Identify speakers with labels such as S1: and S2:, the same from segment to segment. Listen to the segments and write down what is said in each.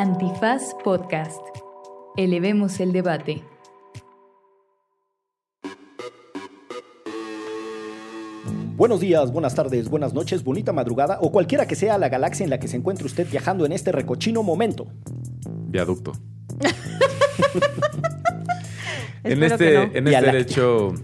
S1: Antifaz Podcast. Elevemos el debate.
S2: Buenos días, buenas tardes, buenas noches, bonita madrugada o cualquiera que sea la galaxia en la que se encuentre usted viajando en este recochino momento.
S3: Viaducto. En este,
S4: no.
S3: en este
S2: Láctea.
S3: de hecho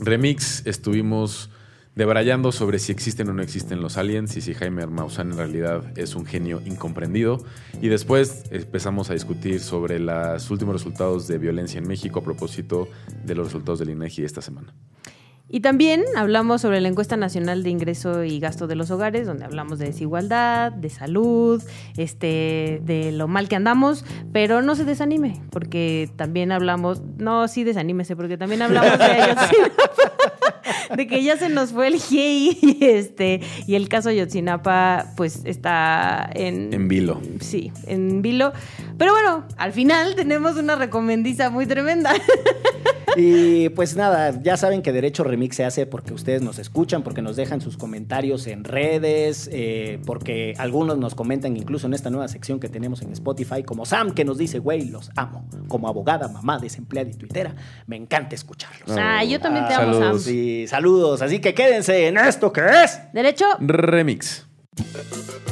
S3: remix estuvimos debrayando sobre si existen o no existen los aliens y si Jaime Maussan en realidad es un genio incomprendido. Y después empezamos a discutir sobre los últimos resultados de violencia en México a propósito de los resultados del INEGI esta semana.
S4: Y también hablamos sobre la encuesta nacional de ingreso y gasto de los hogares, donde hablamos de desigualdad, de salud, este, de lo mal que andamos, pero no se desanime, porque también hablamos, no, sí desanímese, porque también hablamos de Ayotzinapa, de que ya se nos fue el GI y este, y el caso Ayotzinapa, pues está en
S3: En vilo.
S4: Sí, en vilo. Pero bueno, al final tenemos una recomendiza muy tremenda.
S2: Y pues nada, ya saben que Derecho Remix se hace porque ustedes nos escuchan, porque nos dejan sus comentarios en redes, eh, porque algunos nos comentan incluso en esta nueva sección que tenemos en Spotify, como Sam que nos dice, güey, los amo. Como abogada, mamá, desempleada y tuitera, me encanta escucharlos.
S4: Ah, yo también te
S2: Ah,
S4: amo, Sam.
S2: Sí, saludos. Así que quédense en esto que es.
S4: Derecho,
S3: Remix.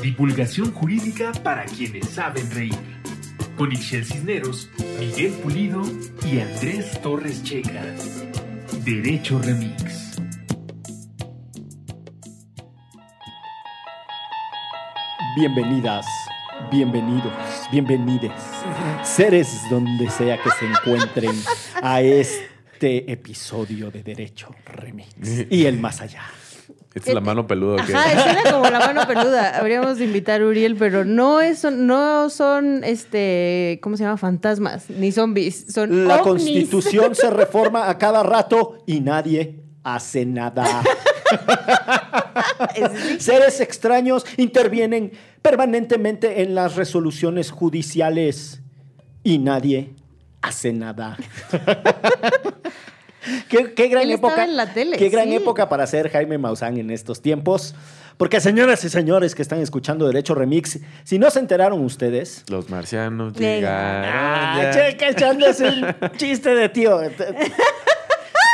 S5: Divulgación jurídica para quienes saben reír. Con Ixel Cisneros, Miguel Pulido y Andrés Torres Checa. Derecho Remix.
S2: Bienvenidas, bienvenidos, bienvenides, seres donde sea que se encuentren a este episodio de Derecho Remix y el más allá.
S3: Es la mano peluda.
S4: Ajá, suena como la mano peluda. Habríamos de invitar a Uriel, pero no es, no son, este, ¿cómo se llama? Fantasmas, ni zombies. Son
S2: La
S4: ovnis.
S2: constitución se reforma a cada rato y nadie hace nada. Seres extraños intervienen permanentemente en las resoluciones judiciales y nadie hace nada. qué, qué gran
S4: Él
S2: época.
S4: en la tele,
S2: qué gran
S4: sí.
S2: época para ser Jaime Maussan en estos tiempos. Porque señoras y señores que están escuchando Derecho Remix, si no se enteraron ustedes,
S3: Los marcianos llegaron.
S2: Ah,
S3: ya.
S2: checa echándose un chiste de tío.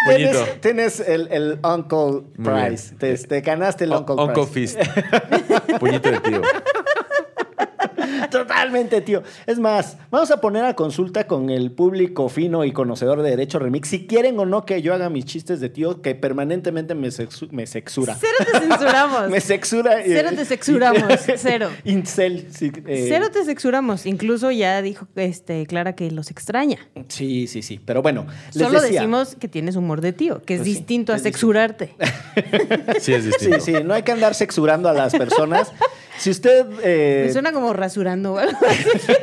S2: Tienes, tienes el, el Uncle. Price. Te, te ganaste el
S3: O-
S2: Uncle,
S3: Uncle
S2: Price.
S3: Fist. Puñito de tío.
S2: Totalmente, tío. Es más, vamos a poner a consulta con el público fino y conocedor de Derecho Remix si quieren o no que yo haga mis chistes de tío que permanentemente me, sexu- me sexura.
S4: Cero te censuramos.
S2: Me sexura. y-
S4: Cero te sexuramos, cero.
S2: Incel. Sí, eh,
S4: Cero te censuramos. Incluso ya dijo este, Clara que los extraña.
S2: sí, sí, sí. Pero bueno, les
S4: Solo
S2: decía-
S4: decimos que tienes humor de tío, que es
S2: Pues sí,
S4: distinto a
S2: es distinto.
S4: sexurarte.
S3: Sí, es
S2: Sí,
S3: distinto.
S2: sí, no hay que andar sexurando a las personas. Si usted... eh,
S4: Me suena como rasurando o algo así.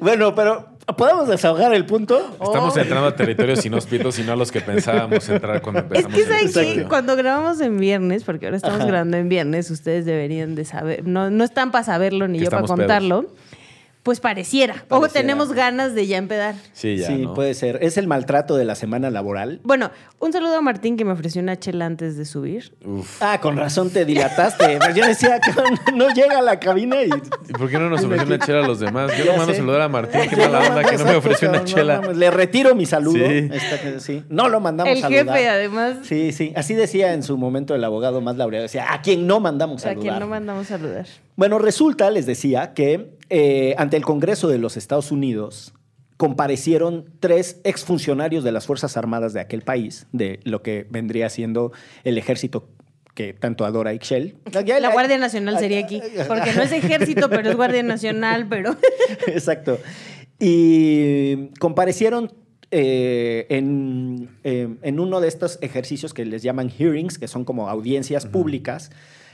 S2: Bueno, pero ¿podemos desahogar el punto?
S3: Estamos
S4: Oh.
S3: entrando a territorios inhóspitos y no a los que pensábamos entrar cuando
S4: Es
S3: empezamos.
S4: que
S3: el
S4: ¿saben qué?
S3: episodio.
S4: cuando grabamos en viernes, porque ahora estamos
S2: Ajá.
S4: grabando en viernes, ustedes deberían de saber, no, no están para saberlo ni
S3: Que
S4: yo para contarlo, pues pareciera. O tenemos ganas de ya empedar.
S3: Sí, ya.
S2: sí,
S3: ¿no?
S2: puede ser. Es el maltrato de la semana laboral.
S4: Bueno, un saludo a Martín que me ofreció una chela antes de subir.
S3: Uf.
S2: Ah, con razón te dilataste. Pues Yo decía que no llega a la cabina y...
S3: ¿Y por qué no nos ofreció una chela a los demás? Yo
S2: Ya
S3: no mando a saludar a Martín. Qué mala onda que no me ofreció una
S2: no
S3: chela.
S2: Le retiro mi saludo.
S3: Sí.
S2: Esta sí. No lo mandamos
S4: El
S2: saludar.
S4: jefe, además,
S2: Sí, sí. Así decía en su momento el abogado más laureado. Decía, a quien no mandamos
S4: a
S2: saludar.
S4: quien no mandamos saludar.
S2: Bueno, resulta, les decía, que eh, ante el Congreso de los Estados Unidos comparecieron tres exfuncionarios de las Fuerzas Armadas de aquel país, de lo que vendría siendo el ejército que tanto adora Ixchel.
S4: La Guardia Nacional sería aquí, porque no es ejército, pero es Guardia Nacional, pero...
S2: Exacto. Y comparecieron eh, en, eh, en uno de estos ejercicios que les llaman hearings, que son como audiencias públicas,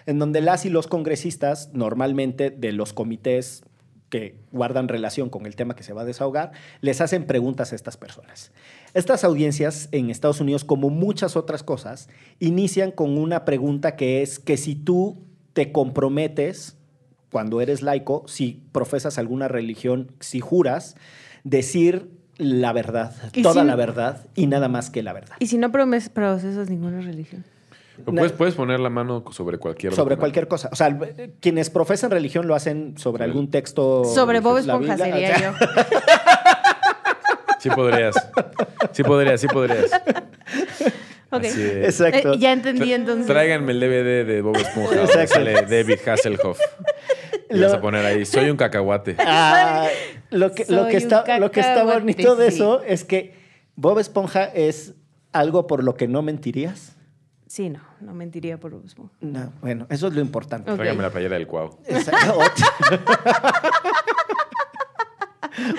S2: en donde las y los congresistas, normalmente de los comités que guardan relación con el tema que se va a desahogar, les hacen preguntas a estas personas. Estas audiencias en Estados Unidos, como muchas otras cosas, inician con una pregunta que es que si tú te comprometes cuando eres laico, si profesas alguna religión, si juras, decir la verdad,
S4: ¿Y
S2: toda
S4: si-
S2: la verdad y nada más que la verdad.
S4: ¿Y si no procesas ninguna religión?
S3: Puedes, puedes poner la mano sobre cualquier
S2: sobre
S3: documento.
S2: cualquier cosa. O sea, quienes profesan religión lo hacen sobre algún texto.
S4: Sobre Bob Esponja sería
S2: o sea,
S4: yo.
S3: Sí podrías. Sí podrías, sí podrías.
S4: Ok.
S2: Exacto.
S4: Eh, ya entendí entonces.
S3: Tráiganme el DVD de Bob Esponja
S2: Exacto.
S3: sale David Hasselhoff. Y vas a poner ahí, soy un cacahuate.
S2: Ah, lo, que, lo, que
S4: un
S2: está, lo que está bonito de
S4: sí.
S2: eso es que Bob Esponja es algo por lo que no mentirías.
S4: Sí, no, no mentiría por Esponja.
S2: No, bueno, eso es lo importante.
S4: Ok.
S3: Tráigame la playera del cuau.
S2: Exacto.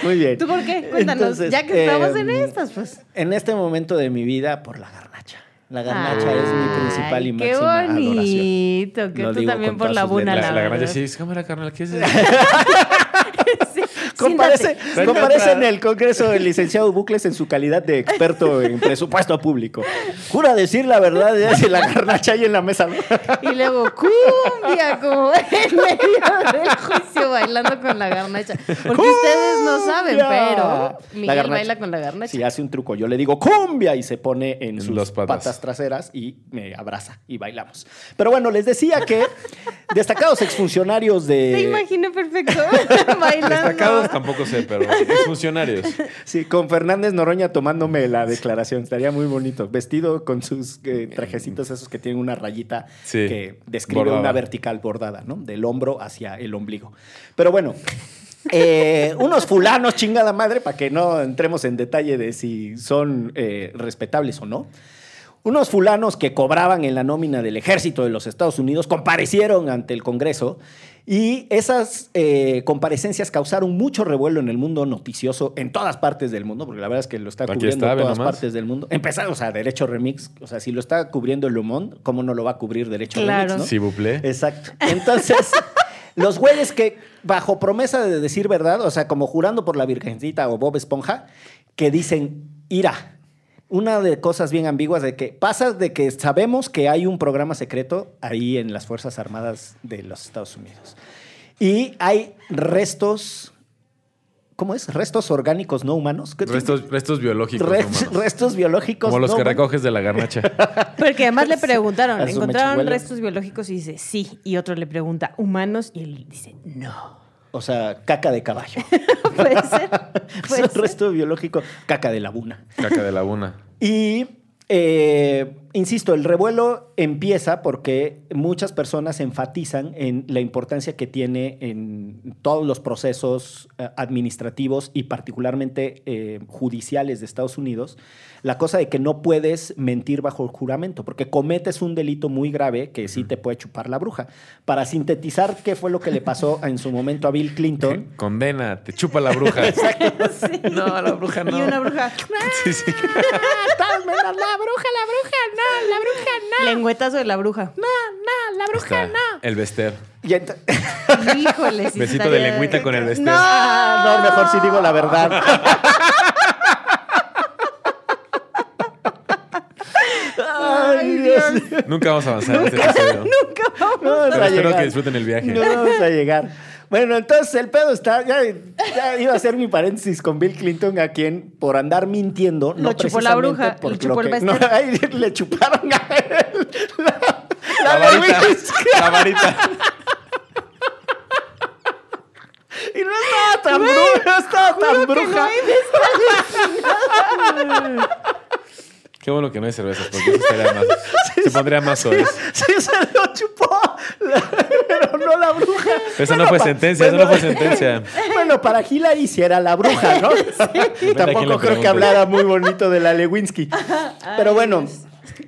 S2: Muy bien.
S4: ¿Tú por qué? Cuéntanos.
S2: Entonces,
S4: ya que estamos en
S2: em,
S4: estas, pues.
S2: En este momento de mi vida, por la garnacha. La garnacha es mi principal y
S4: Ay,
S2: máxima
S4: Qué
S2: adoración.
S4: bonito. Que
S2: Lo
S4: tú
S2: digo
S4: también por la buna.
S3: La,
S4: la, verdad.
S3: sí, es cámara carnal, ¿qué es eso?
S4: Sí,
S2: Comparece, comparece en el Congreso el licenciado Bucles en su calidad de experto en presupuesto público. Jura decir la verdad y hace la garnacha ahí en la mesa.
S4: Y luego cumbia, como en medio del juicio bailando con la garnacha. Porque ustedes no saben, pero Miguel baila con la garnacha.
S2: Sí, hace un truco. Yo le digo cumbia y se pone en
S3: En
S2: sus patas.
S3: patas.
S2: traseras y me abraza y bailamos. Pero bueno, les decía que destacados exfuncionarios
S4: Te
S2: de...
S4: imaginé perfecto bailando.
S3: Destacados tampoco sé, pero funcionarios.
S2: Sí, con Fernández Noroña tomándome la declaración. Estaría muy bonito. Vestido con sus eh, trajecitos esos que tienen una rayita
S3: Sí,
S2: que describe
S3: bordada.
S2: una vertical bordada, ¿no? Del hombro hacia el ombligo. Pero bueno, eh, unos fulanos, chingada madre, para que no entremos en detalle de si son eh, respetables o no. Unos fulanos que cobraban en la nómina del ejército de los Estados Unidos comparecieron ante el Congreso y esas eh, comparecencias causaron mucho revuelo en el mundo noticioso en todas partes del mundo, porque la verdad es que lo está
S3: Aquí
S2: cubriendo
S3: está,
S2: en todas partes del mundo. Empezando, o sea, Derecho Remix, o sea, si lo está cubriendo el Le Monde, ¿cómo no lo va a cubrir Derecho
S4: Claro.
S2: Remix? ¿no?
S3: Si buple.
S2: Exacto. Entonces, los güeyes que, bajo promesa de decir verdad, o sea, como jurando por la Virgencita o Bob Esponja, que dicen, ira. Una de cosas bien ambiguas de que pasa de que sabemos que hay un programa secreto ahí en las Fuerzas Armadas de los Estados Unidos. Y hay restos, ¿cómo es? Restos orgánicos no humanos. ¿Qué-
S3: Restos, restos biológicos. Humanos.
S2: restos biológicos
S3: Como los
S2: no
S3: que
S2: humanos.
S3: recoges de la garnacha.
S4: Porque además le preguntaron, ¿encontraron restos biológicos? Y dice, sí. Y otro le pregunta, ¿humanos? Y él dice, no.
S2: O sea, caca de caballo.
S4: Puede ser.
S2: es
S4: Puede
S2: un
S4: ser.
S2: resto biológico, caca de laguna.
S3: Caca de laguna.
S2: Y, eh, insisto, el revuelo empieza porque muchas personas enfatizan en la importancia que tiene en todos los procesos eh, administrativos y particularmente eh, judiciales de Estados Unidos, la cosa de que no puedes mentir bajo juramento, porque cometes un delito muy grave que sí te puede chupar la bruja. Para sintetizar qué fue lo que le pasó en su momento a Bill Clinton,
S3: Condena, te chupa la bruja. No, la bruja no.
S4: Y una bruja,
S3: Sí, sí.
S4: la bruja, la bruja, no, la bruja, no. Lengüetazo de la bruja. No, no, la
S3: Está El Bester.
S2: y
S4: Híjole, sí
S3: Besito
S4: estaría-
S3: de lengüita con el Bester.
S4: No,
S2: Ah, no, mejor si digo la verdad. Ay, Dios.
S3: Nunca vamos a avanzar en este episodio.
S4: Nunca vamos.
S2: No vamos
S3: Pero
S2: a
S3: espero
S2: llegar.
S3: que disfruten el viaje.
S2: No vamos a llegar. Bueno, entonces el pedo está. Ya, ya iba a hacer mi paréntesis con Bill Clinton, a quien por andar mintiendo.
S4: Lo
S2: no
S4: chupó la bruja,
S2: por
S4: le chupó el
S2: que- no, ahí le chuparon a él. La,
S3: La
S2: la
S3: varita. La varita.
S2: Y no estaba tan bruja, no estaba tan bruja.
S3: Qué bueno que no hay cervezas, porque eso estaría más. Se pondría más soez.
S2: Sí, se lo chupó, la- pero no la bruja.
S3: Esa
S2: Bueno,
S3: no fue sentencia, esa
S2: bueno,
S3: no fue sentencia.
S2: Bueno, para Hillary sí era la bruja, ¿no? Tampoco creo que hablara muy bonito de la Lewinsky. Pero bueno,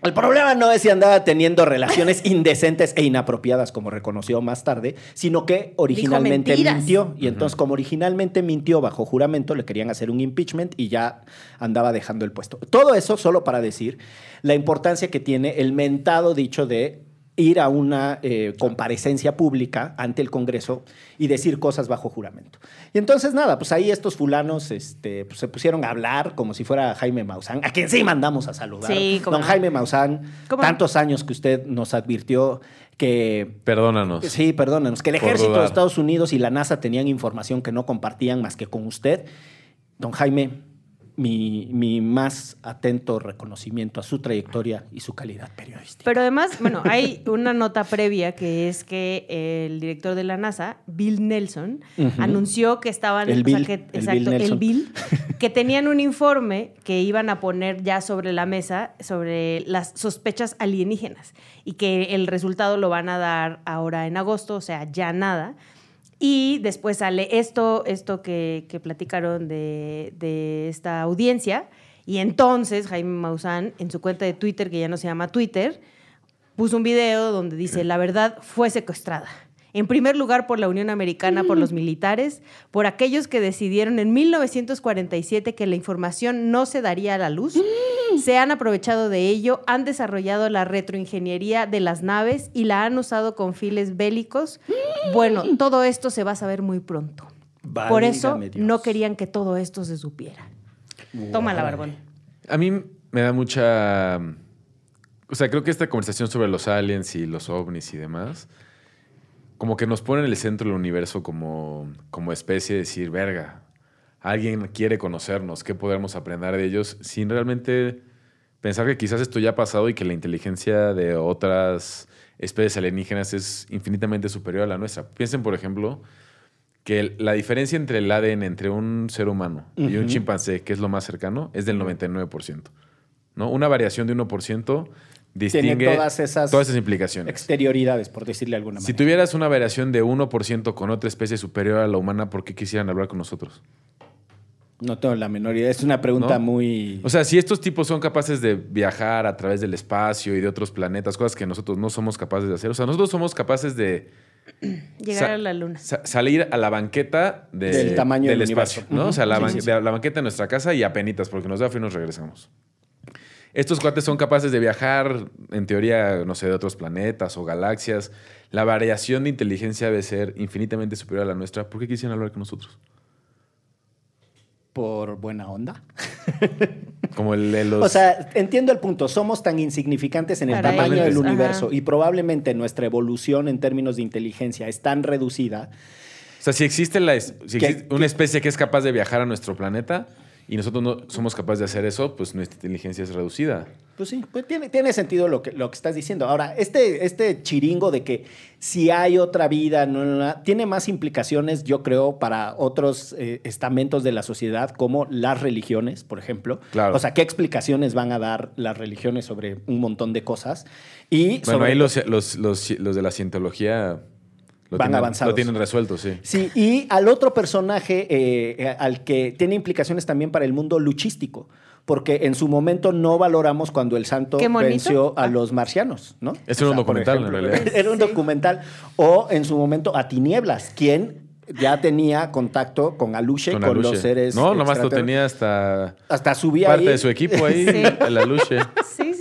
S2: el problema no es si andaba teniendo relaciones indecentes e inapropiadas, como reconoció más tarde, sino que originalmente mintió. Y entonces, como originalmente mintió bajo juramento, le querían hacer un impeachment y ya andaba dejando el puesto. Todo eso solo para decir la importancia que tiene el mentado dicho de ir a una eh, comparecencia pública ante el Congreso y decir cosas bajo juramento. Y entonces, nada, pues ahí estos fulanos este, pues, se pusieron a hablar como si fuera Jaime Maussan, a quien sí mandamos a saludar.
S4: Sí, cómo
S2: Don
S4: no.
S2: Jaime Maussan, tantos años que usted nos advirtió que
S3: Perdónanos.
S2: Sí, perdónenos. Que el ejército de. Estados Unidos y la NASA tenían información que no compartían más que con usted. Don Jaime, mi, mi más atento reconocimiento a su trayectoria y su calidad periodística.
S4: Pero además, bueno, hay una nota previa que es que el director de la NASA, Bill Nelson, anunció que estaban
S2: El
S4: o sea,
S2: Bill,
S4: que-
S2: el
S4: exacto,
S2: Bill
S4: el Bill, que tenían un informe que iban a poner ya sobre la mesa sobre las sospechas alienígenas y que el resultado lo van a dar ahora en agosto, o sea, ya nada. Y después sale esto, esto que, que platicaron de, de esta audiencia. Y entonces Jaime Maussan, en su cuenta de Twitter, que ya no se llama Twitter, puso un video donde dice, la verdad fue secuestrada. En primer lugar por la Unión Americana, por los militares, por aquellos que decidieron en 1947 que la información no se daría a la luz, se han aprovechado de ello, han desarrollado la retroingeniería de las naves y la han usado con files bélicos. Bueno, todo esto se va a saber muy pronto. por eso
S2: Dios.
S4: no querían que todo esto se supiera. Toma la barbón.
S3: A mí me da mucha... O sea, creo que esta conversación sobre los aliens y los ovnis y demás, como que nos pone en el centro del universo como, como especie de decir, verga, alguien quiere conocernos, ¿qué podemos aprender de ellos? Sin realmente pensar que quizás esto ya ha pasado y que la inteligencia de otras especies alienígenas es infinitamente superior a la nuestra. Piensen, por ejemplo, que la diferencia entre el ADN entre un ser humano y un chimpancé, que es lo más cercano, es del 99%. ¿no? Una variación de 1% distingue
S2: todas esas
S3: todas esas implicaciones.
S2: Exterioridades, por decirle de alguna
S3: Si
S2: manera.
S3: tuvieras una variación de 1% con otra especie superior a la humana, ¿por qué quisieran hablar con nosotros?
S2: No tengo la menor idea. Es una pregunta
S3: ¿No?
S2: muy...
S3: O sea, si estos tipos son capaces de viajar a través del espacio y de otros planetas, cosas que nosotros no somos capaces de hacer, o sea, nosotros somos capaces de
S4: Llegar a la luna.
S3: sa- salir a la banqueta de-
S2: Del tamaño del
S3: espacio,
S2: universo.
S3: ¿no? O sea, la,
S2: Sí,
S3: ban-
S2: sí, sí.
S3: de la banqueta de nuestra casa y apenitas, porque nos da frío y nos regresamos. Estos cuates son capaces de viajar, en teoría, no sé, de otros planetas o galaxias. La variación de inteligencia debe ser infinitamente superior a la nuestra. ¿Por qué quisieran hablar con nosotros?
S2: Por buena onda.
S3: Como el de los...
S2: O sea, entiendo el punto. Somos tan insignificantes en el
S4: Para
S2: tamaño
S3: ellos,
S2: del
S4: ajá.
S2: universo y probablemente nuestra evolución en términos de inteligencia es tan reducida.
S3: O sea, si existe, la, si
S2: ¿Qué-
S3: existe una especie que es capaz de viajar a nuestro planeta y nosotros no somos capaces de hacer eso, pues nuestra inteligencia es reducida.
S2: Pues sí, pues tiene, tiene sentido lo que, lo que estás diciendo. Ahora, este, este chiringo de que si hay otra vida, no, no, no, tiene más implicaciones, yo creo, para otros eh, estamentos de la sociedad, como las religiones, por ejemplo.
S3: Claro.
S2: O sea, ¿qué explicaciones van a dar las religiones sobre un montón de cosas? Y
S3: Bueno,
S2: sobre
S3: ahí los, los, los, los de la cientología lo,
S2: Van
S3: tienen,
S2: avanzados.
S3: lo tienen resuelto, sí.
S2: Sí, y al otro personaje eh, al que tiene implicaciones también para el mundo luchístico, porque en su momento no valoramos cuando el santo venció a
S4: Ah.
S2: los marcianos, ¿no?
S3: Ese era un documental, en realidad.
S2: Era un
S4: Sí.
S2: documental. O en su momento a Tinieblas, quien ya tenía contacto con Aluche, con,
S3: Con Aluche.
S2: los seres.
S3: No, nomás lo tenía hasta
S2: Hasta subía
S3: parte
S2: ahí.
S3: de su equipo ahí,
S4: Sí.
S3: el Aluche.
S4: Sí.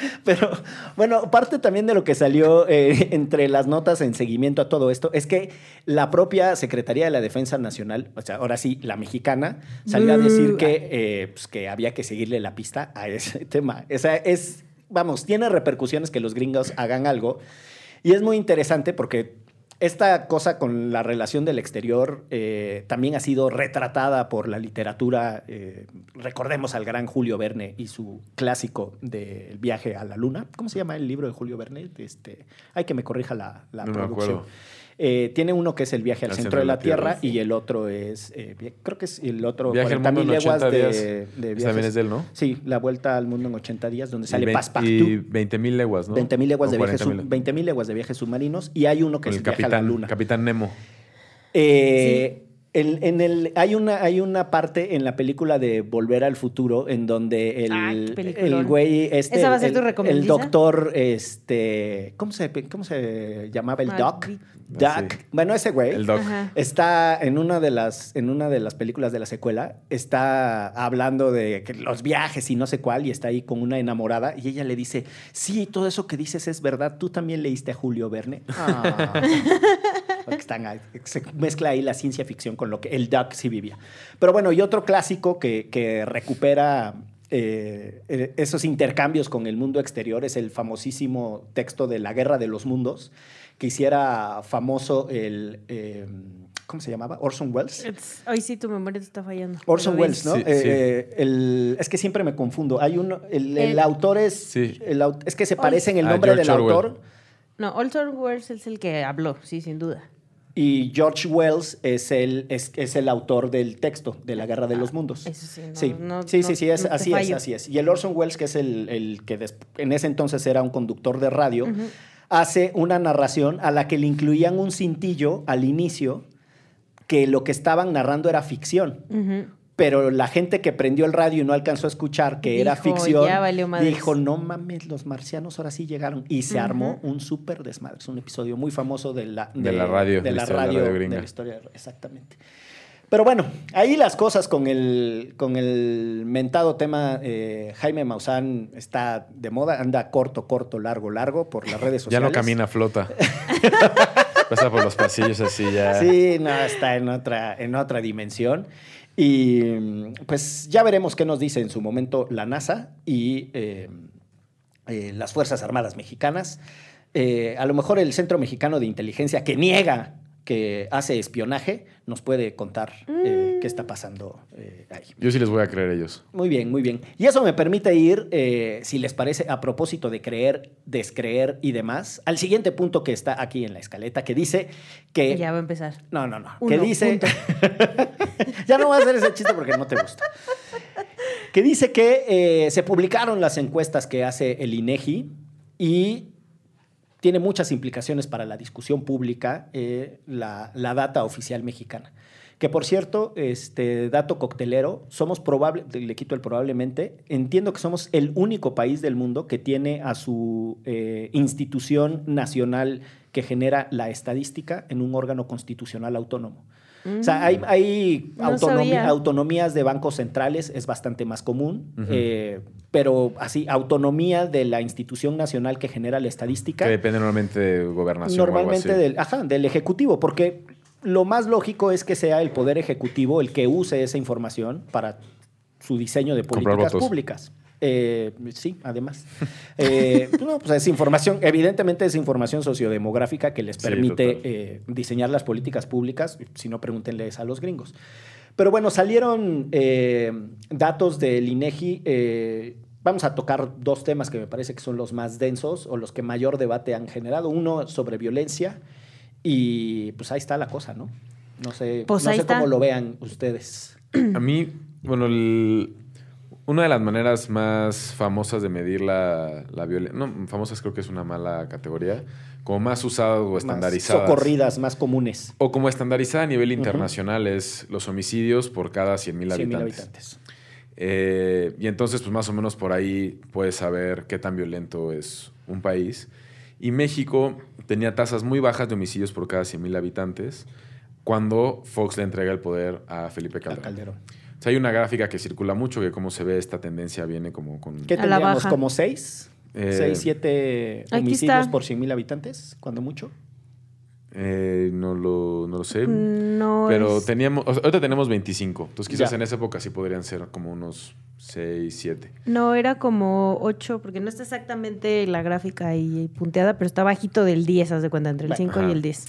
S2: Pero bueno, parte también de lo que salió eh, entre las notas en seguimiento a todo esto es que la propia Secretaría de la Defensa Nacional, o sea, ahora sí, la mexicana, salió a decir
S4: Buh.
S2: que, eh, pues, que había que seguirle la pista a ese tema. O sea, es, vamos, tiene repercusiones que los gringos hagan algo. Y es muy interesante porque esta cosa con la relación del exterior eh, también ha sido retratada por la literatura. eh, recordemos al gran Julio Verne y su clásico del viaje a la luna. ¿Cómo se llama el libro de Julio Verne? Este, hay que me corrija la, la
S3: No me
S2: producción.
S3: acuerdo.
S2: Eh, tiene uno que es el viaje al,
S3: Al
S2: centro, de la, Tierra,
S4: sí.
S2: y el otro es, eh, creo que es el otro,
S3: Viaje al
S2: 40
S3: mundo
S2: mil
S3: en 80
S2: leguas de,
S3: días.
S2: de
S3: Ese
S2: viajes.
S3: también es de él, ¿no?
S2: Sí, la vuelta al mundo en 80 días, donde sale Passepartout.
S3: y 20 mil leguas, ¿no?
S2: 20 mil leguas, de viajes
S3: 40,000.
S2: sub- 20.000 leguas de viajes submarinos y hay uno que
S3: Con
S2: es
S3: el
S2: viaje a la
S3: capitán,
S2: luna.
S3: capitán Nemo.
S2: Eh, el- en el, hay, una, hay una parte en la película de Volver al Futuro en donde el,
S4: Ay, peliculón.
S2: el güey este,
S4: ¿Esa va a ser
S2: el,
S4: tu
S2: el
S4: recomendiza?
S2: doctor este ¿cómo se, cómo se llamaba el
S4: Ah,
S2: doc? Doc.
S3: Sí.
S2: Bueno, ese güey
S3: El Doc.
S4: Ajá.
S2: está en una de las en una de las películas de la secuela está hablando de que los viajes y no sé cuál y está ahí con una enamorada y ella le dice sí todo eso que dices es verdad tú también leíste a Julio Verne Ah. Porque están ahí, se mezcla ahí la ciencia ficción con lo que el Duck sí vivía pero bueno y otro clásico que, que recupera eh, eh, esos intercambios con el mundo exterior es el famosísimo texto de la Guerra de los Mundos que hiciera famoso el, eh, ¿cómo se llamaba? Orson Welles.
S4: It's- Hoy sí tu memoria te está fallando.
S2: Orson Welles, ¿no?
S3: Sí,
S2: Eh,
S3: sí.
S2: el- es que siempre me confundo. Hay uno, el, el
S4: El-
S2: autor es,
S3: Sí.
S2: es que se parecen el
S3: Ah,
S2: nombre del
S3: Orwell.
S2: autor
S4: No, Orson Welles es el que habló, sí, sin duda.
S2: Y George Wells es el, es, es el autor del texto de la Guerra de los Mundos.
S4: Eso sí, no,
S2: sí,
S4: no-
S2: sí,
S4: no-
S2: sí, sí, es, así es, así es. Y el Orson Welles, que es el, el que en ese entonces era un conductor de radio, hace una narración a la que le incluían un cintillo al inicio que lo que estaban narrando era ficción.
S4: Ujú.
S2: Pero la gente que prendió el radio y no alcanzó a escuchar que era ficción,
S4: "Ya valió madres".
S2: dijo, no mames, los marcianos ahora sí llegaron. Y se armó un súper desmadre. Es un episodio muy famoso de la,
S3: De la radio,
S2: De
S3: la
S2: la
S3: historia de la
S2: radio,
S3: radio
S2: de
S3: gringa.
S2: la historia, exactamente. Pero bueno, ahí las cosas con el, con el mentado tema eh, Jaime Maussan está de moda, anda corto, corto, largo, largo por las redes
S3: Ya
S2: sociales.
S3: no camina, flota. Pasa por los pasillos así ya.
S2: Sí, no, está en otra, en otra dimensión. Y mm, pues ya veremos qué nos dice en su momento la NASA y eh, eh, las Fuerzas Armadas Mexicanas. Eh, a lo mejor el Centro Mexicano de Inteligencia, que niega que hace espionaje, nos puede contar eh, qué está pasando eh, ahí.
S3: Yo sí les voy a creer a ellos.
S2: Muy bien, muy bien. Y eso me permite ir, eh, si les parece, a propósito de creer, descreer y demás, al siguiente punto que está aquí en la escaleta, que dice que...
S4: Ya va a empezar.
S2: No, no, no.
S4: Uno,
S2: que dice. ya no voy a hacer ese chiste porque no te gusta. Que dice que eh, se publicaron las encuestas que hace el INEGI y tiene muchas implicaciones para la discusión pública eh, la, la data oficial mexicana. Que por cierto, este dato coctelero, somos probable, le quito el probablemente, entiendo que somos el único país del mundo que tiene a su eh, institución nacional que genera la estadística en un órgano constitucional autónomo. O sea, hay, hay
S4: No
S2: autonomi-
S4: sabía.
S2: autonomías de bancos centrales, es bastante más común, eh, pero así, autonomía de la institución nacional que genera la estadística.
S3: Que depende normalmente de gobernación. o algo
S2: Normalmente
S3: así.
S2: del, ajá, del Ejecutivo, porque lo más lógico es que sea el Poder Ejecutivo el que use esa información para su diseño de políticas públicas. Eh, sí, además. Eh, no, pues es información, evidentemente es información sociodemográfica que les permite eh, diseñar las políticas públicas, si no pregúntenles a los gringos. Pero bueno, salieron eh, datos del INEGI. eh, vamos a tocar dos temas que me parece que son los más densos o los que mayor debate han generado. Uno sobre violencia y pues ahí está la cosa, ¿no? No sé,
S4: Pues
S2: no sé cómo lo vean ustedes.
S3: A mí, bueno, el- una de las maneras más famosas de medir la, la violencia, no, famosas creo que es una mala categoría, como más usada o
S2: Más
S3: estandarizada.
S2: socorridas, más comunes.
S3: O como estandarizada a nivel internacional es los homicidios por cada 100.000
S2: 100.000
S3: habitantes.
S2: habitantes.
S3: Eh, y entonces, pues más o menos por ahí puedes saber qué tan violento es un país. Y México tenía tasas muy bajas de homicidios por cada 100.000 habitantes cuando Fox le entrega el poder a Felipe
S2: A
S3: Calderón. O sea, hay una gráfica que circula mucho que como se ve esta tendencia viene como con...
S2: ¿Qué tendríamos? ¿Como seis?
S3: Eh,
S2: ¿Seis, siete homicidios por 100.000 habitantes? Cuando mucho.
S3: eh, no, lo, no lo sé.
S4: No
S3: Pero
S4: es-
S3: teníamos, o sea, ahorita tenemos 25. Entonces quizás
S2: Ya.
S3: en esa época sí podrían ser como unos 6, 7.
S4: No, era como 8, porque no está exactamente la gráfica ahí punteada, pero está bajito del 10, haz de cuenta, entre el
S2: Bueno,
S4: 5
S3: ajá.
S4: y el 10.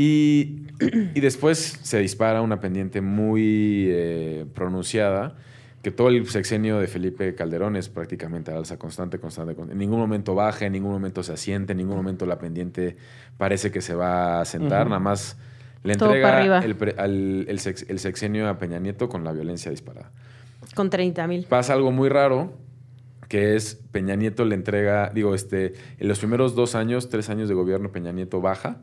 S3: Y, y después se dispara una pendiente muy eh, pronunciada, que todo el sexenio de Felipe Calderón es prácticamente alza constante, constante, constante. En ningún momento baja, en ningún momento se asiente, en ningún momento la pendiente parece que se va a sentar, nada más le
S4: Todo
S3: entrega el, pre- al- el sex- el sexenio a Peña Nieto con la violencia disparada.
S4: Con 30 mil.
S3: Pasa algo muy raro, que es Peña Nieto le entrega, digo, este, en los primeros dos años, tres años de gobierno, Peña Nieto baja.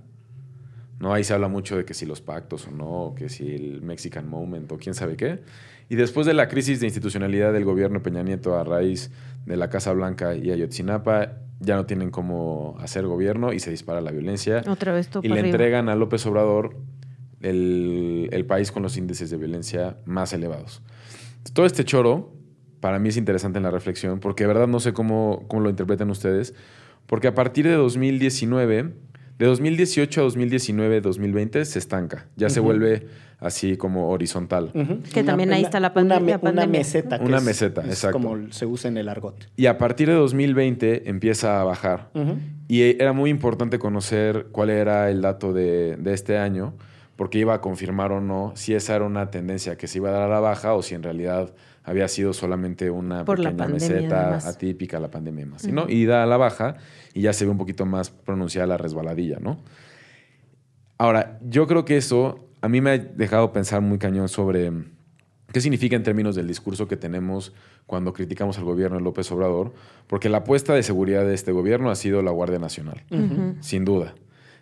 S3: ¿No? Ahí se habla mucho de que si los pactos o no, o que si el Mexican Moment o quién sabe qué. Y después de la crisis de institucionalidad del gobierno Peña Nieto a raíz de la Casa Blanca y Ayotzinapa, ya no tienen cómo hacer gobierno y se dispara la violencia.
S4: Otra vez
S3: y le
S4: arriba.
S3: entregan a López Obrador el, el país con los índices de violencia más elevados. Todo este choro, para mí es interesante en la reflexión, porque de verdad no sé cómo, cómo lo interpretan ustedes, porque a partir de 2019, de 2018 a 2019, 2020, se estanca, ya se vuelve así como horizontal.
S4: Que también ahí está la pandemia-
S2: Una, me-
S4: la pandemia.
S2: una meseta. que
S3: Una
S2: es-
S3: meseta,
S2: es
S3: exacto.
S2: Como se usa en el argot.
S3: Y a partir de 2020 empieza a bajar. Y era muy importante conocer cuál era el dato de, de este año, porque iba a confirmar o no si esa era una tendencia que se iba a dar a la baja o si en realidad había sido solamente una
S4: Por
S3: pequeña meseta
S4: además.
S3: atípica, la pandemia más. ¿no? Y da a la baja y ya se ve un poquito más pronunciada la resbaladilla, ¿no? Ahora, yo creo que eso a mí me ha dejado pensar muy cañón sobre qué significa en términos del discurso que tenemos cuando criticamos al gobierno de López Obrador, porque la apuesta de seguridad de este gobierno ha sido la Guardia Nacional, sin duda.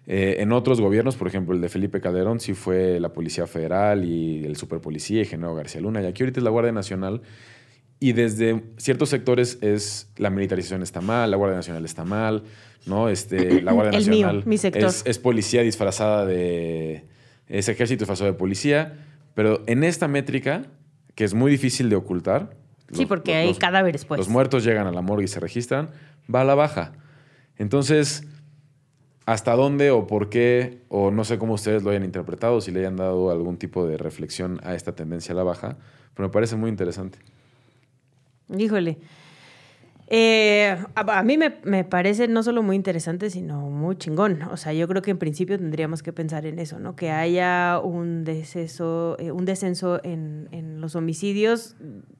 S3: Eh, en otros gobiernos, por ejemplo, el de Felipe Calderón, sí fue la Policía Federal y el Superpolicía y Genaro García Luna, y aquí ahorita es la Guardia Nacional. Y desde ciertos sectores es la militarización está mal, la Guardia Nacional está mal, ¿no? Este, la Guardia
S4: El mío,
S3: Nacional
S4: mi sector.
S3: Es, es policía disfrazada de. es ejército disfrazado de policía. Pero en esta métrica, que es muy difícil de ocultar.
S4: Sí,
S3: los-
S4: porque hay
S3: los-
S4: cadáveres, pues.
S3: Los muertos llegan a la morgue y se registran, va a la baja. Entonces, ¿hasta dónde o por qué? O no sé cómo ustedes lo hayan interpretado, si le hayan dado algún tipo de reflexión a esta tendencia a la baja, pero me parece muy interesante.
S4: Híjole. Eh, a, mí me, me parece no solo muy interesante, sino muy chingón. O sea, yo creo que en principio tendríamos que pensar en eso, ¿no? Que haya un descenso, eh, un descenso en, en los homicidios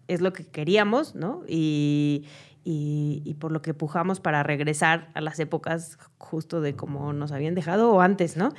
S4: es lo que queríamos, ¿no? Y, y, y por lo que pujamos para regresar a las épocas justo de como nos habían dejado o antes, ¿no?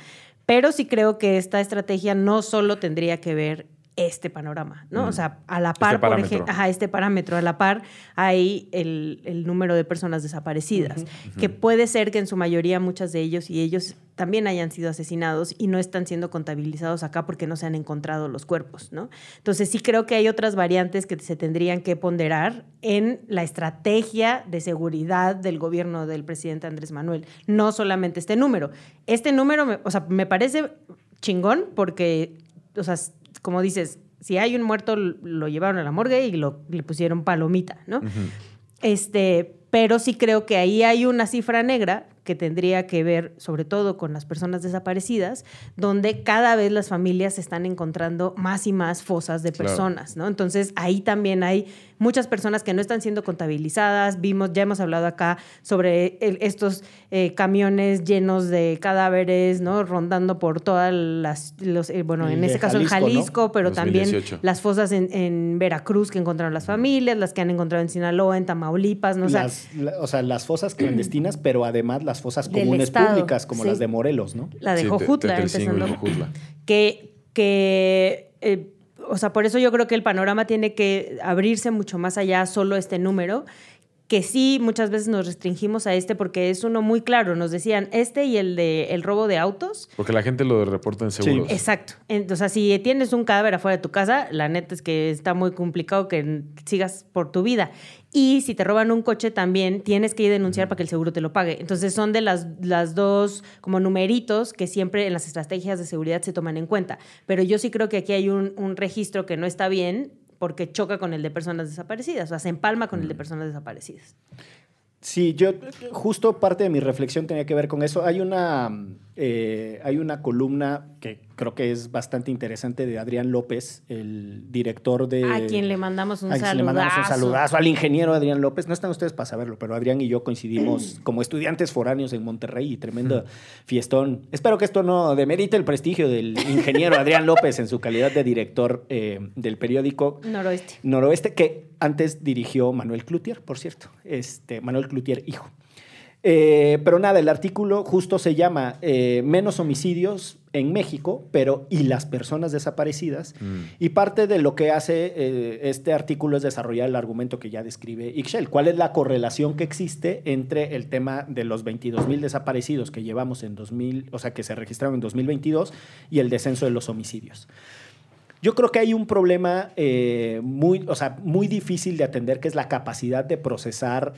S4: Pero sí creo que esta estrategia no solo tendría que ver este panorama, ¿no?
S3: Mm.
S4: O sea, a la par, por ejemplo, ajá, este parámetro, a la par hay el, el número de personas desaparecidas, que puede ser que en su mayoría muchas de ellos y ellos también hayan sido asesinados y no están siendo contabilizados acá porque no se han encontrado los cuerpos, ¿no? Entonces sí creo que hay otras variantes que se tendrían que ponderar en la estrategia de seguridad del gobierno del presidente Andrés Manuel, no solamente este número. Este número, me- o sea, me parece chingón porque, o sea, como dices, si hay un muerto, lo llevaron a la morgue y lo, le pusieron palomita, ¿no? Este, pero sí creo que ahí hay una cifra negra que tendría que ver sobre todo con las personas desaparecidas, donde cada vez las familias se están encontrando más y más fosas de
S3: Claro.
S4: personas, ¿no? Entonces ahí también hay muchas personas que no están siendo contabilizadas. Vimos, ya hemos hablado acá sobre el- estos eh, camiones llenos de cadáveres, ¿no? Rondando por todas las, los, eh, bueno,
S2: Y
S4: en
S2: de
S4: este caso en
S2: Jalisco,
S4: pero también
S3: 2018.
S4: las fosas en, en Veracruz que encontraron las familias, las que han encontrado en Sinaloa, en Tamaulipas, ¿no? O sea,
S2: Las, la- o sea, las fosas clandestinas, pero además las fosas
S4: Del
S2: comunes
S4: Estado,
S2: públicas, como
S4: sí.
S2: las de Morelos, ¿no?
S4: la de
S3: Sí, Te-
S4: Jojutla, empezando.
S3: Jojutla.
S4: que, que eh, o sea, por eso yo creo que el panorama tiene que abrirse mucho más allá solo este número, que sí muchas veces nos restringimos a este porque es uno muy claro, nos decían este y el de el robo de autos.
S3: Porque la gente lo reporta en seguros.
S4: Exacto. O sea, si tienes un cadáver afuera de tu casa, la neta es que está muy complicado que sigas por tu vida. Y si te roban un coche también, tienes que ir a denunciar para que el seguro te lo pague. Entonces son de las, las dos como numeritos que siempre en las estrategias de seguridad se toman en cuenta. Pero yo sí creo que aquí hay un, un registro que no está bien porque choca con el de personas desaparecidas, o sea, se empalma con el de personas desaparecidas.
S2: Sí, yo justo parte de mi reflexión tenía que ver con eso. Hay una, eh, hay una columna que creo que es bastante interesante de Adrián López, el director de...
S4: a quien le mandamos un
S2: a quien
S4: saludazo.
S2: le mandamos un saludazo al ingeniero Adrián López. No están ustedes para saberlo, pero Adrián y yo coincidimos como estudiantes foráneos en Monterrey y tremendo fiestón. Espero que esto no demerite el prestigio del ingeniero Adrián López en su calidad de director eh, del periódico
S4: Noroeste.
S2: Noroeste, que antes dirigió Manuel Cloutier, por cierto. Este, Manuel Cloutier, hijo. Eh, pero nada, el artículo justo se llama eh, Menos homicidios en México, pero y las personas desaparecidas.
S3: Mm.
S2: Y parte de lo que hace eh, este artículo es desarrollar el argumento que ya describe Ixchel. ¿Cuál es la correlación que existe entre el tema de los 22 mil desaparecidos que llevamos en 2000, o sea, que se registraron en 2022 y el descenso de los homicidios? Yo creo que hay un problema muy, o sea, muy difícil de atender, que es la capacidad de procesar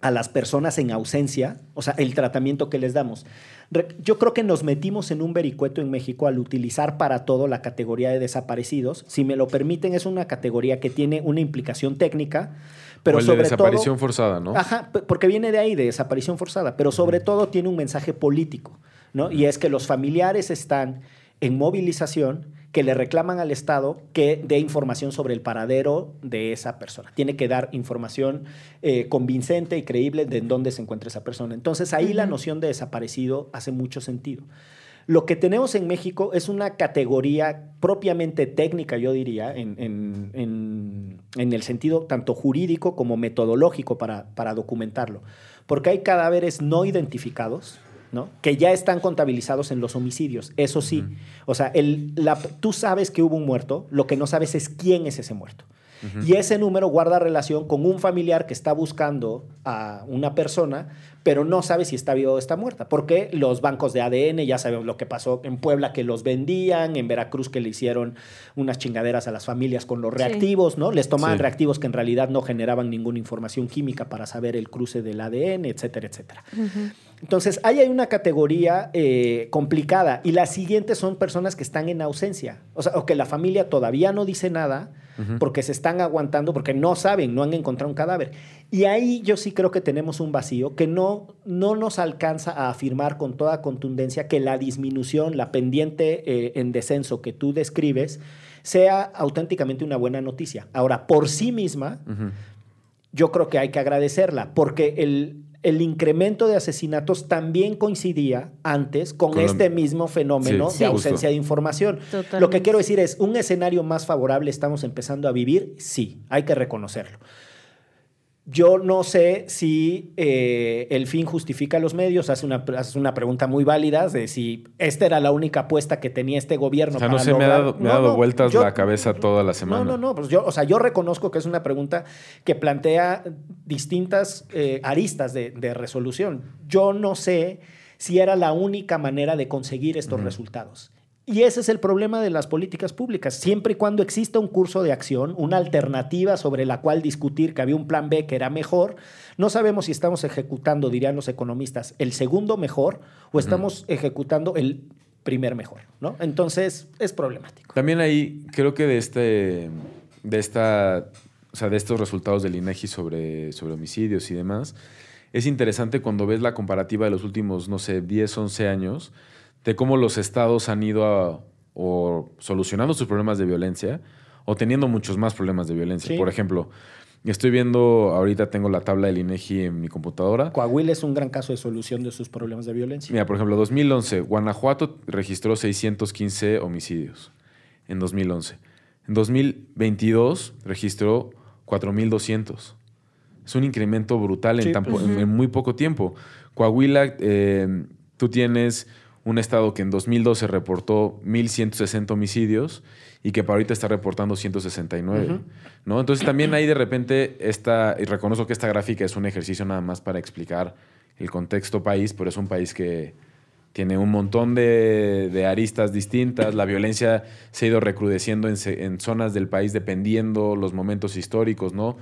S2: a las personas en ausencia, o sea, el tratamiento que les damos. Yo creo que nos metimos en un vericueto en México al utilizar para todo la categoría de desaparecidos. Si me lo permiten, es una categoría que tiene una implicación técnica, pero
S3: o el de
S2: sobre
S3: desaparición
S2: todo...
S3: forzada, ¿no?
S2: Ajá, porque viene de ahí, de desaparición forzada, pero sobre todo tiene un mensaje político, ¿no? Y es que los familiares están en movilización que le reclaman al Estado que dé información sobre el paradero de esa persona. Tiene que dar información eh, convincente y creíble de en dónde se encuentra esa persona. Entonces ahí la noción de desaparecido hace mucho sentido. Lo que tenemos en México es una categoría propiamente técnica, yo diría, en, en- en- en el sentido tanto jurídico como metodológico para, para documentarlo. Porque hay cadáveres no identificados, ¿no? que ya están contabilizados en los homicidios. Eso sí. O sea, el, la- tú sabes que hubo un muerto, lo que no sabes es quién es ese muerto. Y ese número guarda relación con un familiar que está buscando a una persona, pero no sabe si está viva o está muerta. Porque los bancos de ADN, ya sabemos lo que pasó en Puebla, que los vendían, en Veracruz, que le hicieron unas chingaderas a las familias con los
S4: Sí.
S2: reactivos, ¿no? Les tomaban
S3: Sí.
S2: reactivos que en realidad no generaban ninguna información química para saber el cruce del ADN, etcétera, etcétera. Entonces, ahí hay una categoría eh, complicada y las siguientes son personas que están en ausencia, o sea, o que la familia todavía no dice nada porque se están aguantando, porque no saben, no han encontrado un cadáver. Y ahí yo sí creo que tenemos un vacío que no, no nos alcanza a afirmar con toda contundencia que la disminución, la pendiente eh, en descenso que tú describes, sea auténticamente una buena noticia. Ahora, por sí misma, yo creo que hay que agradecerla, porque el, el incremento de asesinatos también coincidía antes con, este mismo fenómeno
S3: Sí,
S2: de
S3: sí.
S2: ausencia
S3: Justo.
S2: de información.
S4: Totalmente.
S2: Lo que quiero decir es, un escenario más favorable estamos empezando a vivir, sí, hay que reconocerlo. Yo no sé si eh, el fin justifica los medios. Hace una, hace una pregunta muy válida de si esta era la única apuesta que tenía este gobierno.
S3: O sea, no
S2: para
S3: sé, me ha dado, me ha
S2: No,
S3: dado
S2: no,
S3: vueltas
S2: yo-
S3: la cabeza toda la semana.
S2: no, no, no. Pues yo, o sea, yo reconozco que es una pregunta que plantea distintas eh, aristas de, de resolución. Yo no sé si era la única manera de conseguir estos resultados. Y ese es el problema de las políticas públicas. Siempre y cuando exista un curso de acción, una alternativa sobre la cual discutir que había un plan B que era mejor, no sabemos si estamos ejecutando, dirían los economistas, el segundo mejor o estamos ejecutando el primer mejor, ¿no? Entonces es problemático.
S3: También ahí creo que de este de esta o sea, de estos resultados del INEGI sobre, sobre homicidios y demás, es interesante cuando ves la comparativa de los últimos, no sé, 10, 11 años, de cómo los estados han ido a- o solucionando sus problemas de violencia o teniendo muchos más problemas de violencia.
S2: Sí.
S3: Por ejemplo, estoy viendo, ahorita tengo la tabla del INEGI en mi computadora.
S2: Coahuila es un gran caso de solución de sus problemas de violencia.
S3: Mira, por ejemplo, 2011, Guanajuato registró 615 homicidios en 2011. En 2022 registró 4.200. Es un incremento brutal en, tan
S2: pues.
S3: en muy poco tiempo. Coahuila, eh, tú tienes un estado que en 2012 reportó 1.160 homicidios y que para ahorita está reportando 169.
S2: Ujú.
S3: ¿no? Entonces también ahí de repente esta, y reconozco que esta gráfica es un ejercicio nada más para explicar el contexto país, pero es un país que tiene un montón de, de aristas distintas, la violencia se ha ido recrudeciendo en, en zonas del país dependiendo los momentos históricos, ¿no?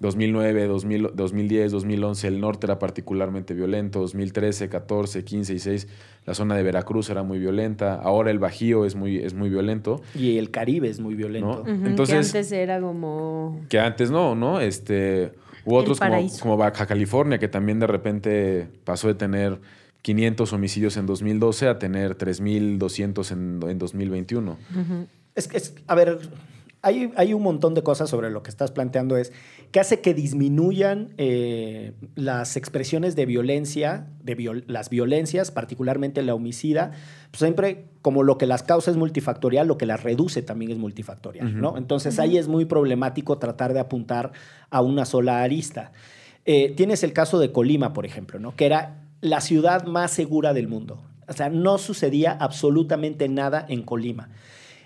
S3: 2009, 2000, 2010, 2011, el norte era particularmente violento, 2013, 14, 15 y 16, la zona de Veracruz era muy violenta, ahora el Bajío es muy, es muy violento.
S2: Y el Caribe es muy violento.
S3: ¿No?
S4: Ujú,
S3: Entonces-
S4: que antes era como...
S3: Que antes no, ¿no? Este, u otros como, como Baja California, que también de repente pasó de tener 500 homicidios en 2012 a tener 3.200 en, en 2021.
S4: Ujú.
S2: Es que, es- a ver, hay, hay un montón de cosas sobre lo que estás planteando. Es que hace que disminuyan eh, las expresiones de violencia, de viol- las violencias, particularmente la homicida. Pues siempre, como lo que las causa es multifactorial, lo que las reduce también es multifactorial. ¿no? Entonces ahí es muy problemático tratar de apuntar a una sola arista. Eh, tienes el caso de Colima, por ejemplo, ¿no? Que era la ciudad más segura del mundo. O sea, no sucedía absolutamente nada en Colima.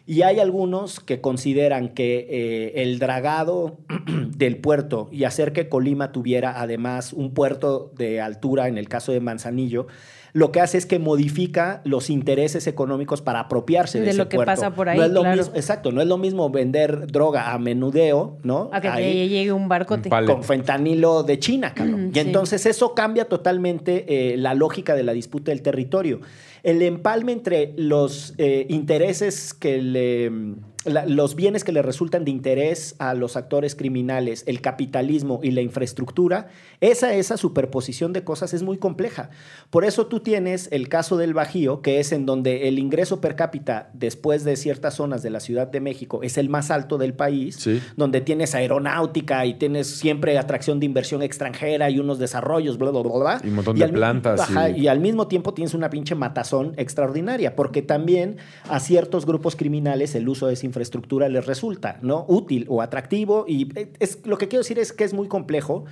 S2: Y hay algunos que consideran que eh, el dragado del puerto y hacer que Colima tuviera además un puerto de altura, en el caso de Manzanillo, lo que hace es que modifica los intereses económicos para apropiarse de,
S4: De
S2: ese
S4: lo que
S2: puerto.
S4: pasa por ahí,
S2: No es lo
S4: claro.
S2: mismo- exacto, no es lo mismo vender droga a menudeo, ¿no?
S4: A que te
S2: Ahí
S4: llegue un barcote.
S3: Un pal-
S2: con fentanilo de China, cabrón.
S4: Mm,
S2: y
S4: sí.
S2: entonces eso cambia totalmente eh, la lógica de la disputa del territorio. El empalme entre los eh, intereses que le, la- los bienes que le resultan de interés a los actores criminales, el capitalismo y la infraestructura, esa, esa superposición de cosas es muy compleja. Por eso tú tienes el caso del Bajío, que es en donde el ingreso per cápita después de ciertas zonas de la Ciudad de México es el más alto del país,
S3: Sí.
S2: donde tienes aeronáutica y tienes siempre atracción de inversión extranjera y unos desarrollos, bla, bla, bla, bla.
S3: Y un montón de
S2: al mi-
S3: plantas
S2: Ajá,
S3: y-
S2: y al mismo tiempo tienes una pinche matazón extraordinaria, porque también a ciertos grupos criminales el uso de esa infraestructura les resulta ¿no? útil o atractivo. Y eh, es, lo que quiero decir es que es muy complejo.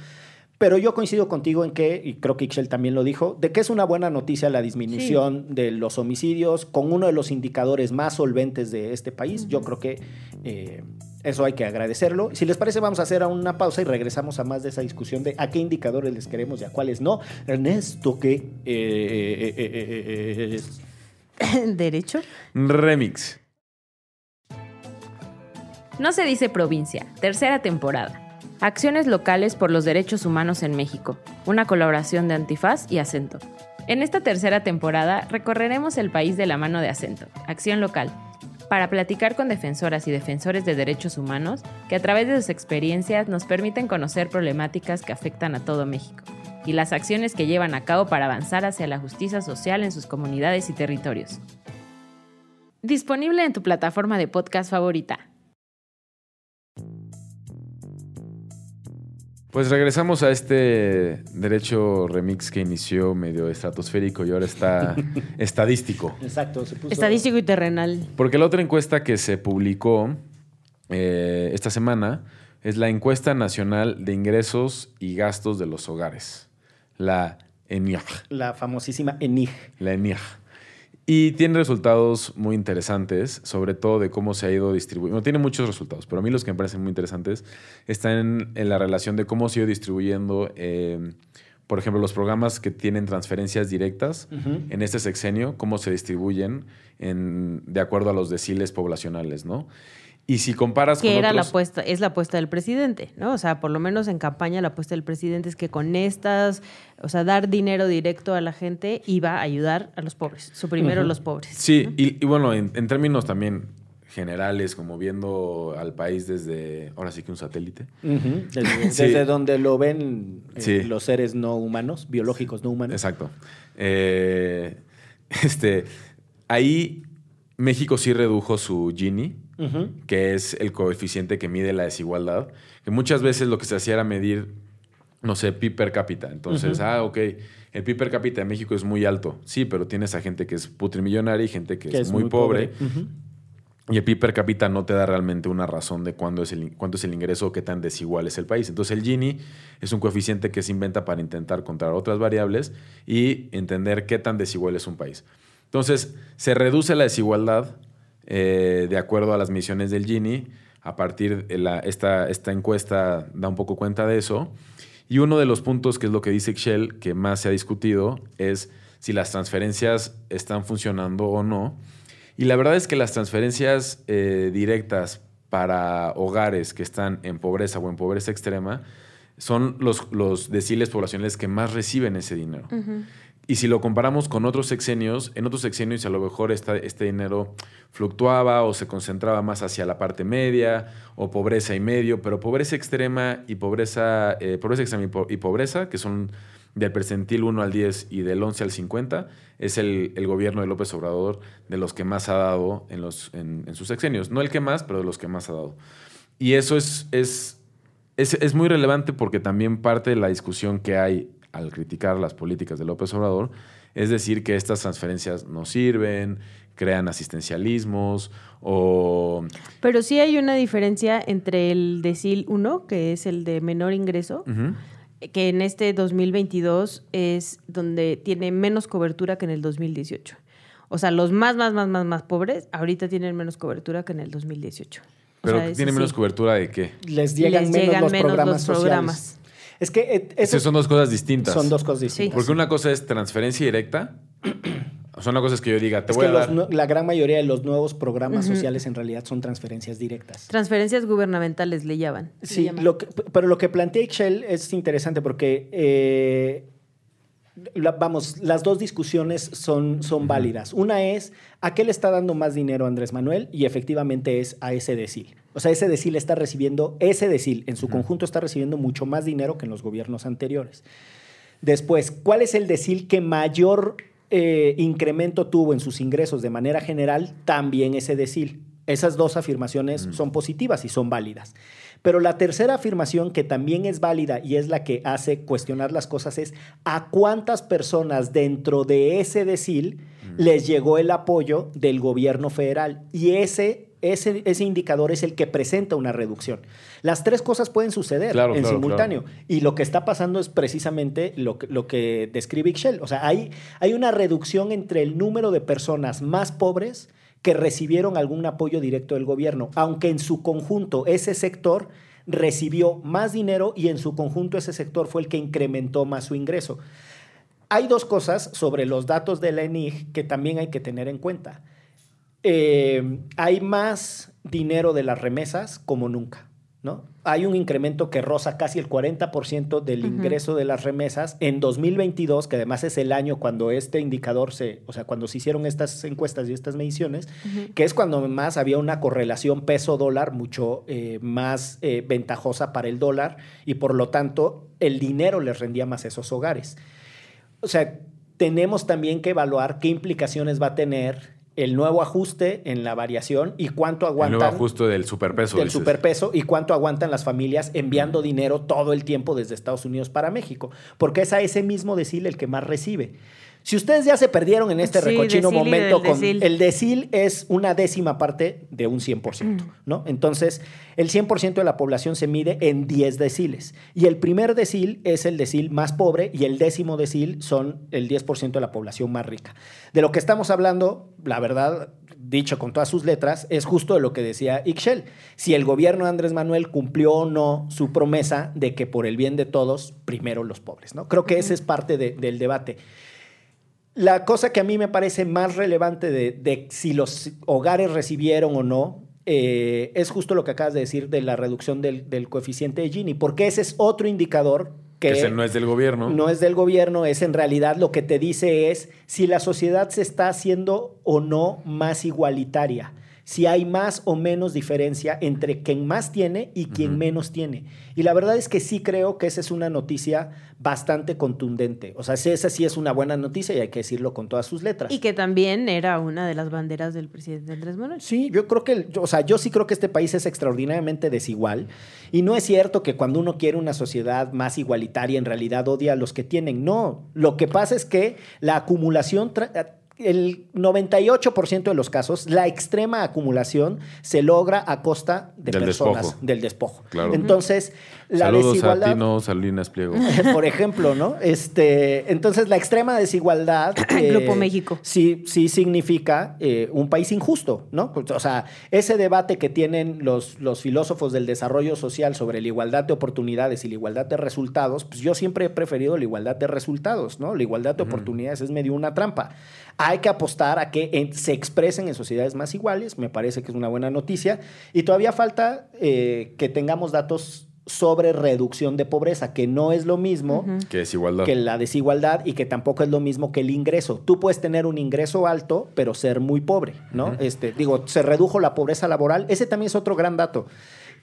S2: Pero yo coincido contigo en que, y creo que Ixchel también lo dijo, de que es una buena noticia la disminución de los homicidios con uno de los indicadores más solventes de este país. Yo creo que eh, eso hay que agradecerlo. Si les parece, vamos a hacer una pausa y regresamos a más de esa discusión de a qué indicadores les queremos y a cuáles no. Ernesto, que... eh, eh, eh, eh, eh, eh,
S4: ¿Derecho?
S3: Remix.
S1: No se dice provincia, tercera temporada. Acciones locales por los derechos humanos en México, una colaboración de Antifaz y Acento. En esta tercera temporada recorreremos el país de la mano de Acento, Acción Local, para platicar con defensoras y defensores de derechos humanos que a través de sus experiencias nos permiten conocer problemáticas que afectan a todo México y las acciones que llevan a cabo para avanzar hacia la justicia social en sus comunidades y territorios. Disponible en tu plataforma de podcast favorita.
S3: Pues regresamos a este derecho remix que inició medio estratosférico y ahora está estadístico.
S2: exacto, se puso...
S4: Estadístico y terrenal.
S3: Porque la otra encuesta que se publicó eh, esta semana es la encuesta nacional de ingresos y gastos de los hogares, la ENIAG.
S2: La famosísima ENIG.
S3: La ENIAG. Y tiene resultados muy interesantes, sobre todo de cómo se ha ido distribuyendo. Bueno, tiene muchos resultados, pero a mí los que me parecen muy interesantes están en, en la relación de cómo se ha ido distribuyendo, eh, por ejemplo, los programas que tienen transferencias directas en este sexenio, cómo se distribuyen en- de acuerdo a los deciles poblacionales, ¿no? Y si comparas
S4: Que
S3: con
S4: era la apuesta, es la apuesta del presidente, ¿no? O sea, por lo menos en campaña la apuesta del presidente es que con estas, o sea, dar dinero directo a la gente iba a ayudar a los pobres, su primero los pobres.
S3: Sí, y, y bueno, en, en términos también generales, como viendo al país desde, ahora sí que un satélite.
S2: Desde,
S3: Sí.
S2: desde donde lo ven eh,
S3: Sí.
S2: los seres no humanos, biológicos no humanos.
S3: Exacto. Eh, este, ahí México sí redujo su Gini, Que es el coeficiente que mide la desigualdad, que muchas veces lo que se hacía era medir, no sé, PIB per cápita. Entonces, ah, ok, el PIB per cápita de México es muy alto. Sí, pero tienes a gente que es putrimillonaria y gente que, es, muy, pobre. Y el PIB per cápita no te da realmente una razón de cuándo es el, cuánto es el ingreso o qué tan desigual es el país. Entonces el Gini es un coeficiente que se inventa para intentar contar otras variables y entender qué tan desigual es un país. Entonces se reduce la desigualdad eh, de acuerdo a las misiones del Gini. A partir de esta, esta encuesta da un poco cuenta de eso. Y uno de los puntos, que es lo que dice Excel, que más se ha discutido, es si las transferencias están funcionando o no. Y la verdad es que las transferencias eh, directas para hogares que están en pobreza o en pobreza extrema son los, los deciles poblacionales que más reciben ese dinero. Y si lo comparamos con otros sexenios, en otros sexenios a lo mejor esta- este dinero fluctuaba o se concentraba más hacia la parte media o pobreza y medio, pero pobreza extrema y pobreza, eh, pobreza extrema y, po- y pobreza, que son del percentil 1 al 10 y del 11 al 50, es el, el gobierno de López Obrador de los que más ha dado en, los, en sus sexenios. No el que más, pero de los que más ha dado. Y eso es, es, es, es muy relevante porque también parte de la discusión que hay al criticar las políticas de López Obrador es decir que estas transferencias no sirven, crean asistencialismos o...
S4: Pero sí hay una diferencia entre el decil 1, que es el de menor ingreso, que en este 2022 es donde tiene menos cobertura que en el 2018. O sea, los más, más, más, más, más pobres ahorita tienen menos cobertura que en el 2018. O
S3: Pero
S4: sea, eso
S3: tiene menos
S4: sí.
S3: cobertura de qué?
S2: Les llegan,
S4: Les
S2: menos,
S4: llegan
S2: los
S4: menos
S2: programas
S4: los
S2: sociales.
S4: programas.
S2: Es que eh, eso
S3: son dos cosas distintas.
S2: son dos cosas distintas.
S3: Porque una cosa es transferencia directa. o sea, una cosa es que yo diga, te
S2: Es
S3: voy
S2: que
S3: a
S2: los
S3: dar...
S2: la gran mayoría de los nuevos programas sociales en realidad son transferencias directas.
S4: Transferencias gubernamentales le llaman. le
S2: Sí,
S4: llaman.
S2: lo que- pero lo que plantea Excel es interesante porque eh, la- vamos, las dos discusiones son, son válidas. Una es, ¿a qué le está dando más dinero Andrés Manuel? Y efectivamente es a ese decil. O sea, ese decil está recibiendo, ese decil en su conjunto está recibiendo mucho más dinero que en los gobiernos anteriores. Después, ¿cuál es el decil que mayor eh, incremento tuvo en sus ingresos de manera general? También ese decil. Esas dos afirmaciones son positivas y son válidas. Pero la tercera afirmación que también es válida y es la que hace cuestionar las cosas es a cuántas personas dentro de ese decil les llegó el apoyo del gobierno federal. Y ese, ese, ese indicador es el que presenta una reducción. Las tres cosas pueden suceder
S3: Claro,
S2: en
S3: claro,
S2: simultáneo. Y lo que está pasando es precisamente lo que, lo que describe Ixchel. O sea, hay, hay una reducción entre el número de personas más pobres que recibieron algún apoyo directo del gobierno, aunque en su conjunto ese sector recibió más dinero y en su conjunto ese sector fue el que incrementó más su ingreso. Hay dos cosas sobre los datos de la ENIG que también hay que tener en cuenta. Eh, hay más dinero de las remesas como nunca. ¿no? Hay un incremento que roza casi el 40% del ingreso de las remesas en 2022, que además es el año cuando este indicador se, o sea, cuando se hicieron estas encuestas y estas mediciones, que es cuando más había una correlación peso-dólar mucho eh, más eh, ventajosa para el dólar y por lo tanto el dinero les rendía más a esos hogares. O sea, tenemos también que evaluar qué implicaciones va a tener el nuevo ajuste en la variación y cuánto
S3: El
S2: aguantan
S3: nuevo ajuste del superpeso.
S2: del
S3: dices.
S2: superpeso y cuánto aguantan las familias enviando dinero todo el tiempo desde Estados Unidos para México, porque es a ese mismo decil el que más recibe. Si ustedes ya se perdieron en este
S4: Sí,
S2: recochino
S4: decil
S2: momento con
S4: decil.
S2: el decil es una décima parte de un 100%, ¿no? Entonces, el 100% de la población se mide en 10 deciles y el primer decil es el decil más pobre y el décimo decil son el 10% de la población más rica. De lo que estamos hablando, la verdad, dicho con todas sus letras, es justo de lo que decía Ixchel. Si el gobierno de Andrés Manuel cumplió o no su promesa de que por el bien de todos, primero los pobres, ¿no? Creo que ese es parte de- del debate. La cosa que a mí me parece más relevante de, de si los hogares recibieron o no eh, es justo lo que acabas de decir de la reducción del, del coeficiente de Gini, porque ese es otro indicador que,
S3: Que ese no es del gobierno.
S2: no es del gobierno, es en realidad lo que te dice es si la sociedad se está haciendo o no más igualitaria, si hay más o menos diferencia entre quien más tiene y quien menos tiene. Y la verdad es que sí creo que esa es una noticia bastante contundente. O sea, esa sí es una buena noticia y hay que decirlo con todas sus letras.
S4: Y que también era una de las banderas del presidente Andrés Manuel.
S2: Sí, yo creo que, o sea, yo sí creo que este país es extraordinariamente desigual y no es cierto que cuando uno quiere una sociedad más igualitaria en realidad odia a los que tienen. No, lo que pasa es que la acumulación, tra- el 98% de los casos, la extrema acumulación se logra a costa de
S3: Del
S2: personas,
S3: despojo.
S2: del despojo.
S3: Claro.
S2: Entonces, la
S3: Saludos
S2: desigualdad...
S3: a Tino Salinas Pliego.
S2: por ejemplo, ¿no? Este, entonces, la extrema desigualdad. eh,
S4: Grupo México.
S2: Sí, sí significa eh, un país injusto, ¿no? O sea, ese debate que tienen los, los filósofos del desarrollo social sobre la igualdad de oportunidades y la igualdad de resultados, pues yo siempre he preferido la igualdad de resultados, ¿no? La igualdad de oportunidades es medio una trampa. Hay que apostar a que en- se expresen en sociedades más iguales, me parece que es una buena noticia, y todavía falta eh, que tengamos datos sobre reducción de pobreza, que no es lo mismo
S3: Que desigualdad.
S2: que la desigualdad y que tampoco es lo mismo que el ingreso. Tú puedes tener un ingreso alto, pero ser muy pobre, ¿no? este, digo, se redujo la pobreza laboral. Ese también es otro gran dato,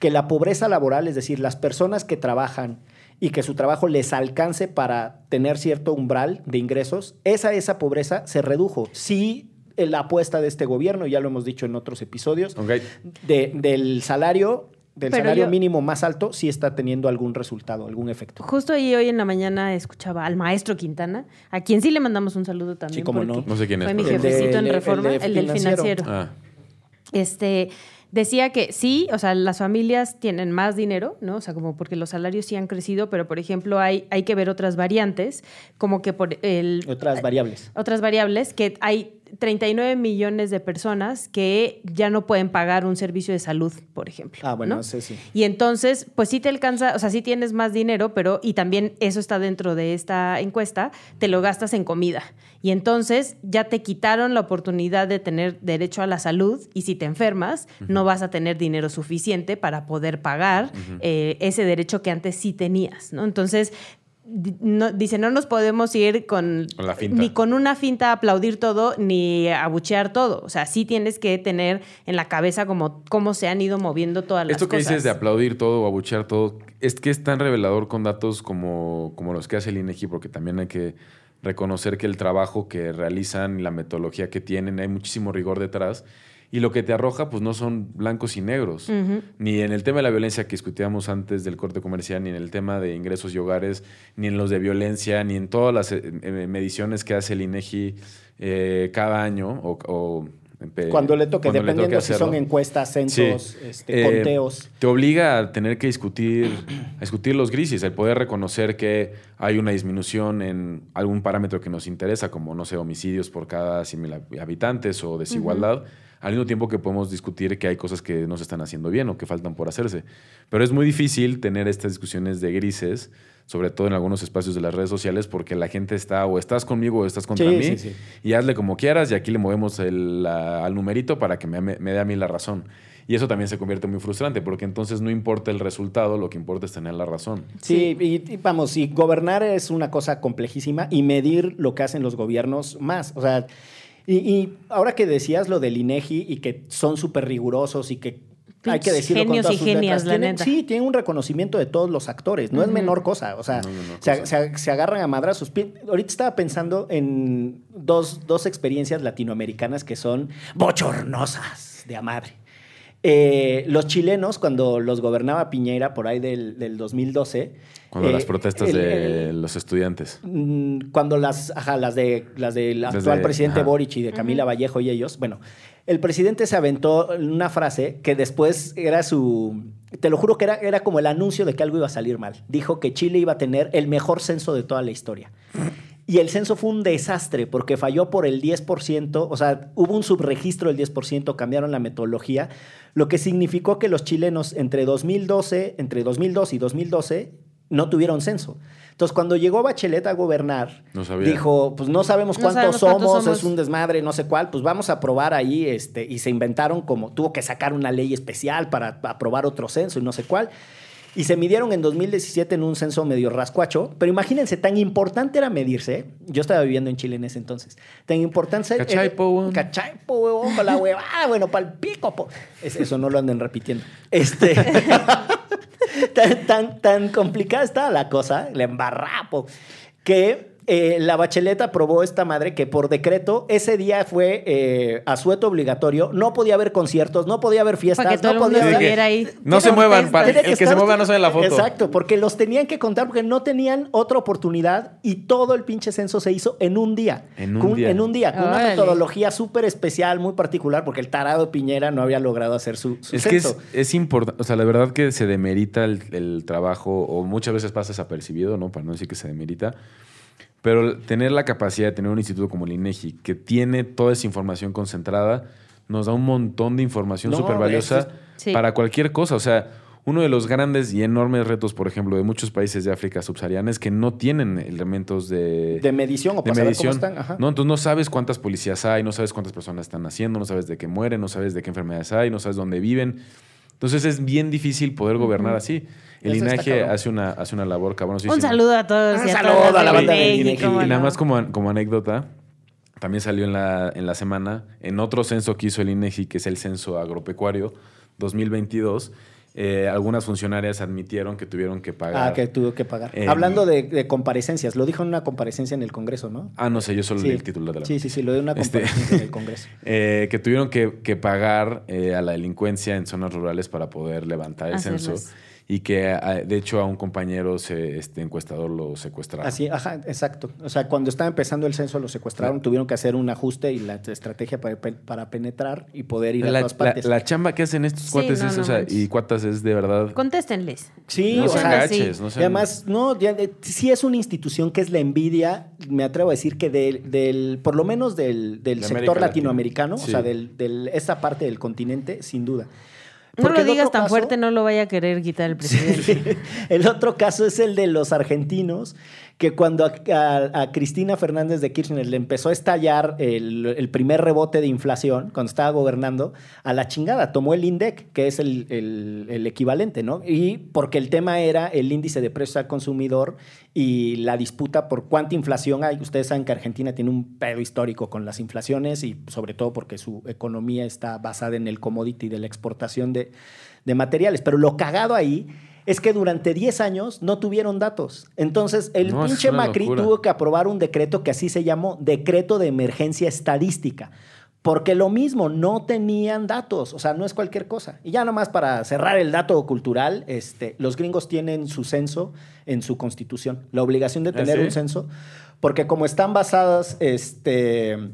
S2: que la pobreza laboral, es decir, las personas que trabajan y que su trabajo les alcance para tener cierto umbral de ingresos, esa, esa pobreza se redujo. Sí, la apuesta de este gobierno, ya lo hemos dicho en otros episodios, de- del salario, del
S4: Pero
S2: salario
S4: yo-
S2: mínimo más alto, sí está teniendo algún resultado, algún efecto.
S4: Justo ahí hoy en la mañana escuchaba al maestro Quintana, a quien sí le mandamos un saludo también.
S2: Sí, cómo no.
S3: No sé quién es,
S4: Fue mi jefecito
S2: el
S4: en Reforma,
S2: el de
S4: el, del
S2: financiero.
S4: financiero.
S3: Ah,
S4: Este decía que sí, o sea, las familias tienen más dinero, ¿no? O sea, como porque los salarios sí han crecido, pero por ejemplo hay, hay que ver otras variantes, como que por el
S2: Otras variables.
S4: otras variables, que hay 39 millones de personas que ya no pueden pagar un servicio de salud, por ejemplo.
S2: Ah, bueno,
S4: ¿no?
S2: ese sí.
S4: Y entonces, pues sí te alcanza, o sea, sí tienes más dinero, pero, y también eso está dentro de esta encuesta, te lo gastas en comida. Y entonces ya te quitaron la oportunidad de tener derecho a la salud y si te enfermas, no vas a tener dinero suficiente para poder pagar eh, ese derecho que antes sí tenías, ¿no? Entonces, no- dice, no nos podemos ir con,
S3: Con la finta.
S4: ni con una finta a aplaudir todo, ni abuchear todo. O sea, sí tienes que tener en la cabeza como cómo se han ido moviendo todas las
S3: Esto que
S4: cosas.
S3: dices de aplaudir todo o abuchear todo, es que es tan revelador con datos como, como los que hace el INEGI, porque también hay que reconocer que el trabajo que realizan la metodología que tienen, hay muchísimo rigor detrás. Y lo que te arroja, pues no son blancos y negros. Ni en el tema de la violencia que discutíamos antes del corte comercial, ni en el tema de ingresos y hogares, ni en los de violencia, ni en todas las eh, eh, mediciones que hace el INEGI eh, cada año o, o, eh,
S2: Cuando le toque,
S3: cuando le
S2: dependiendo
S3: toque
S2: si son encuestas, censos,
S3: Sí.
S2: este,
S3: Eh,
S2: conteos.
S3: Te obliga a tener que discutir, a discutir los grises, el poder reconocer que hay una disminución en algún parámetro que nos interesa, como, no sé, homicidios por cada 100.000 hab- habitantes o desigualdad, al mismo tiempo que podemos discutir que hay cosas que no se están haciendo bien o que faltan por hacerse. Pero es muy difícil tener estas discusiones de grises, sobre todo en algunos espacios de las redes sociales, porque la gente está o estás conmigo o estás contra
S2: Sí,
S3: mí,
S2: sí, sí.
S3: y hazle como quieras y aquí le movemos el, la- al numerito para que me, me dé a mí la razón. Y eso también se convierte muy frustrante porque entonces no importa el resultado, lo que importa es tener la razón.
S2: Sí, y, y vamos, y gobernar es una cosa complejísima y medir lo que hacen los gobiernos más. O sea, y, y ahora que decías lo del INEGI y que son súper rigurosos y que hay que decirlo con
S4: genios
S2: todas
S4: y
S2: sus
S4: genias,
S2: letras,
S4: la
S2: tienen-
S4: neta.
S2: Sí, tienen un reconocimiento de todos los actores, no es menor cosa. O sea,
S3: No
S2: se, se- se agarran a madrazos. Ahorita estaba pensando en dos, dos experiencias latinoamericanas que son bochornosas de a madre. Eh, los chilenos, cuando los gobernaba Piñera por ahí del, del 2012.
S3: Cuando
S2: eh,
S3: las protestas
S2: el-
S3: de
S2: el-
S3: los estudiantes.
S2: Mm, cuando las, ajá, las de las del
S3: Desde-
S2: actual presidente
S3: ajá.
S2: Boric y de Camila Vallejo y ellos, bueno, el presidente se aventó una frase que después era su, te lo juro que era, era como el anuncio de que algo iba a salir mal. Dijo que Chile iba a tener el mejor censo de toda la historia. Y el censo fue un desastre porque falló por el 10%, o sea, hubo un subregistro del 10%, cambiaron la metodología, lo que significó que los chilenos entre 2012, entre 2002 y 2012 no tuvieron censo. Entonces, cuando llegó Bachelet a gobernar,
S3: No
S2: dijo, pues no sabemos
S4: No
S2: cuántos,
S4: sabemos cuántos
S2: somos,
S4: somos.
S2: es un desmadre, no sé cuál, pues vamos a aprobar ahí, este, y se inventaron como, tuvo que sacar una ley especial para aprobar otro censo y no sé cuál. Y se midieron en 2017 en un censo medio rascuacho, pero imagínense, tan importante era medirse, yo estaba viviendo en Chile en ese entonces, tan importante...
S3: Cachai, po, weón.
S2: Cachai, po, weón, con la huevada, bueno, para el pico, po. Es- eso no lo anden repitiendo. Este... tan, tan, tan complicada estaba la cosa, la embarrapo, que eh, la Bachelet aprobó esta madre que por decreto ese día fue eh, asueto obligatorio, no podía haber conciertos, no podía haber fiestas,
S4: Para que todo
S2: no
S4: el mundo
S2: podía haber-
S4: estuviera ahí.
S3: No se muevan, pa-
S2: Tiene
S3: el que se
S2: estar-
S3: mueva no sale la foto.
S2: Exacto, porque los tenían que contar porque no tenían otra oportunidad y todo el pinche censo se hizo en un día.
S3: En un
S2: Con-
S3: día.
S2: En un día, con una metodología súper especial, muy particular, porque el tarado Piñera no había logrado hacer su, su
S3: Es que
S2: censo.
S3: es, es importante, o sea, la verdad que se demerita el, el trabajo, o muchas veces pasa desapercibido, ¿no? Para no decir que se demerita. Pero tener la capacidad de tener un instituto como el INEGI, que tiene toda esa información concentrada, nos da un montón de información
S2: No,
S3: súper valiosa
S4: Sí.
S3: para cualquier cosa. O sea, uno de los grandes y enormes retos, por ejemplo, de muchos países de África subsahariana es que no tienen elementos de,
S2: de medición o
S3: de medición.
S2: cómo están. Ajá.
S3: ¿no? Entonces no sabes cuántas policías hay, no sabes cuántas personas están haciendo, no sabes de qué mueren, no sabes de qué enfermedades hay, no sabes dónde viven. Entonces es bien difícil poder gobernar así. El
S2: Eso cabrón.
S3: hace una, hace una labor cabrón.
S4: Un saludo a todos.
S2: Un
S4: y a
S2: saludo
S4: todas
S2: a la banda de.
S4: ¿cómo
S3: Y nada
S4: no?
S3: más como, como anécdota, también salió en la, en la semana, en otro censo que hizo el INEGI, que es el censo agropecuario 2022, eh, algunas funcionarias admitieron que tuvieron que pagar.
S2: Ah, que tuvo que pagar.
S3: Eh,
S2: Hablando de, de comparecencias, lo dijo en una comparecencia en el Congreso, ¿no?
S3: Ah, no sé, yo solo
S2: Sí.
S3: leí el título de la
S2: Sí, sí, sí, lo de una
S3: Este-
S2: comparecencia en el Congreso.
S3: Eh, que tuvieron que, que pagar eh, a la delincuencia en zonas rurales para poder levantar el
S4: Hacerlas.
S3: censo y que ah, de hecho a un compañero se, este encuestador lo secuestraron.
S2: Así, ajá, exacto. O sea, cuando estaba empezando el censo, lo secuestraron, tuvieron que hacer un ajuste y la estrategia para, para penetrar y poder ir a
S3: La,
S2: todas
S3: la-
S2: partes.
S3: la chamba que hacen estos
S4: Sí,
S3: cuates
S4: no,
S3: es,
S4: no
S3: o sea, y cuatas es de verdad.
S4: Contéstenles.
S2: Sí,
S3: no
S2: o
S3: sean
S2: sea,
S3: gaches,
S4: sí.
S3: no
S2: Y
S3: sean-
S2: además, no, ya, eh, sí es una institución que es la envidia, me atrevo a decir que del, del por lo menos del, del
S3: De
S2: sector
S3: América
S2: latinoamericano,
S3: Latina.
S2: o sea, del, del- esa parte del continente, sin duda.
S4: No lo digas tan
S2: caso-
S4: fuerte, no lo vaya a querer quitar el presidente.
S2: el otro caso es el de los argentinos que cuando a, Cristina Fernández de Kirchner le empezó a estallar el, primer rebote de inflación cuando estaba gobernando, a la chingada, tomó el INDEC, que es el, el- el equivalente, ¿no? Y porque el tema era el índice de precios al consumidor y la disputa por cuánta inflación hay. Ustedes saben que Argentina tiene un pedo histórico con las inflaciones y sobre todo porque su economía está basada en el commodity de la exportación de, de materiales. Pero lo cagado ahí es que durante 10 años no tuvieron datos. Entonces, el
S3: No,
S2: pinche Macri
S3: locura.
S2: tuvo que aprobar un decreto que así se llamó Decreto de Emergencia Estadística. Porque lo mismo, no tenían datos, o sea, no es cualquier cosa. Y ya nomás para cerrar el dato cultural, este, los gringos tienen su censo en su constitución, la obligación de
S3: ¿Ah,
S2: tener
S3: sí?
S2: un censo, porque como están basadas, este,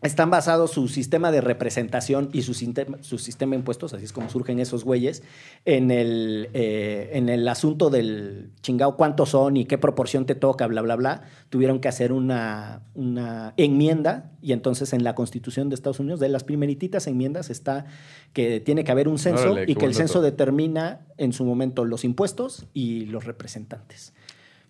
S2: están basados su sistema de representación y su, sistema- su sistema de impuestos, así es como surgen esos güeyes, en el, eh, en el asunto del chingado cuántos son y qué proporción te toca, bla, bla, bla, tuvieron que hacer una, una enmienda y entonces en la constitución de Estados Unidos, de las primerititas enmiendas, está que tiene que haber un censo
S3: Órale,
S2: y que el censo determina en su momento los impuestos y los representantes.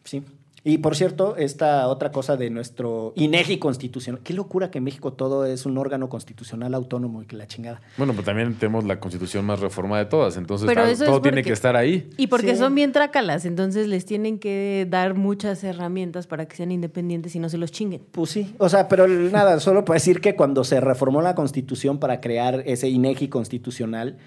S2: Sí. Y por cierto, esta otra cosa de nuestro INEGI constitucional. Qué locura que en México todo es un órgano constitucional autónomo y que la chingada.
S3: Bueno, pues también tenemos la constitución más reformada de todas, entonces
S4: Pero
S3: todo tiene que estar ahí.
S4: Y porque
S2: Sí.
S4: son bien trácalas, entonces les tienen que dar muchas herramientas para que sean independientes y no se los chinguen.
S2: Pues sí, o sea, pero nada, solo para decir que cuando se reformó la constitución para crear ese INEGI constitucional,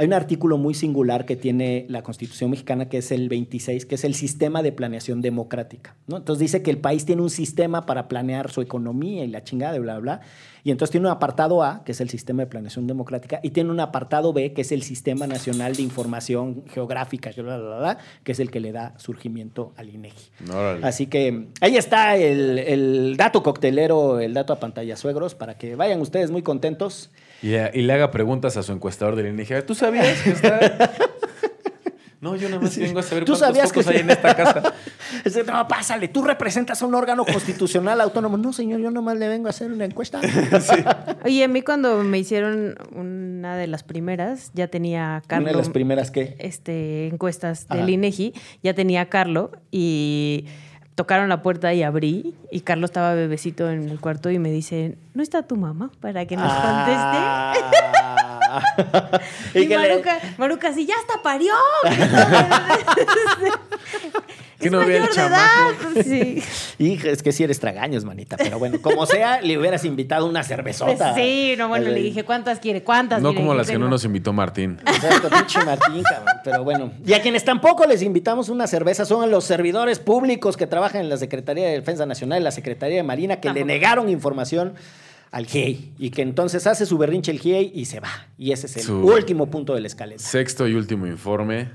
S2: hay un artículo muy singular que tiene la constitución mexicana, que es el 26, que es el sistema de planeación democrática. ¿no? Entonces dice que el país tiene un sistema para planear su economía y la chingada de bla, bla, bla. Y entonces tiene un apartado A, que es el sistema de planeación democrática, y tiene un apartado B, que es el sistema nacional de información geográfica, bla, bla, bla, bla, que es el que le da surgimiento al INEGI.
S3: Órale.
S2: Así que ahí está el, el dato coctelero, el dato a pantalla suegros, para que vayan ustedes muy contentos.
S3: Y, a- y le haga preguntas a su encuestador del INEGI. ¿Tú sabías que está...? no, yo nada más vengo a saber
S2: ¿Tú
S3: cuántos
S2: sabías que
S3: hay
S2: sí?
S3: en esta casa.
S2: No, pásale, tú representas a un órgano constitucional autónomo. No, señor, yo nomás le vengo a hacer una encuesta.
S4: Oye, a mí cuando me hicieron una de las primeras, ya tenía a Carlos.
S2: Una de las primeras que...
S4: este, encuestas
S2: Ajá.
S4: del INEGI, ya tenía a Carlo y tocaron la puerta y abrí y Carlos estaba bebecito en el cuarto y me dice, ¿no está tu mamá para que nos conteste?
S2: Ah.
S4: Y,
S2: y que le-
S4: Maruca, Maruca así, ya hasta parió.
S3: Que
S4: Es
S3: no vea el chamaco.
S4: Sí.
S2: Hija, es que sí eres tragaños, manita. Pero bueno, como sea, le hubieras invitado una cervezota.
S4: Sí, no, bueno,
S2: Al-
S4: le dije, ¿cuántas quiere? ¿Cuántas?
S3: No
S4: Mire,
S3: como las que no nos invitó Martín.
S2: Exacto, pinche Martín, cabrón. Pero bueno. Y a quienes tampoco les invitamos una cerveza son a los servidores públicos que trabajan en la Secretaría de Defensa Nacional y la Secretaría de Marina que le negaron información al GIEI y que entonces hace su berrinche el GIEI y se va. Y ese es el
S3: Su-
S2: último punto de la escalera.
S3: Sexto y último informe.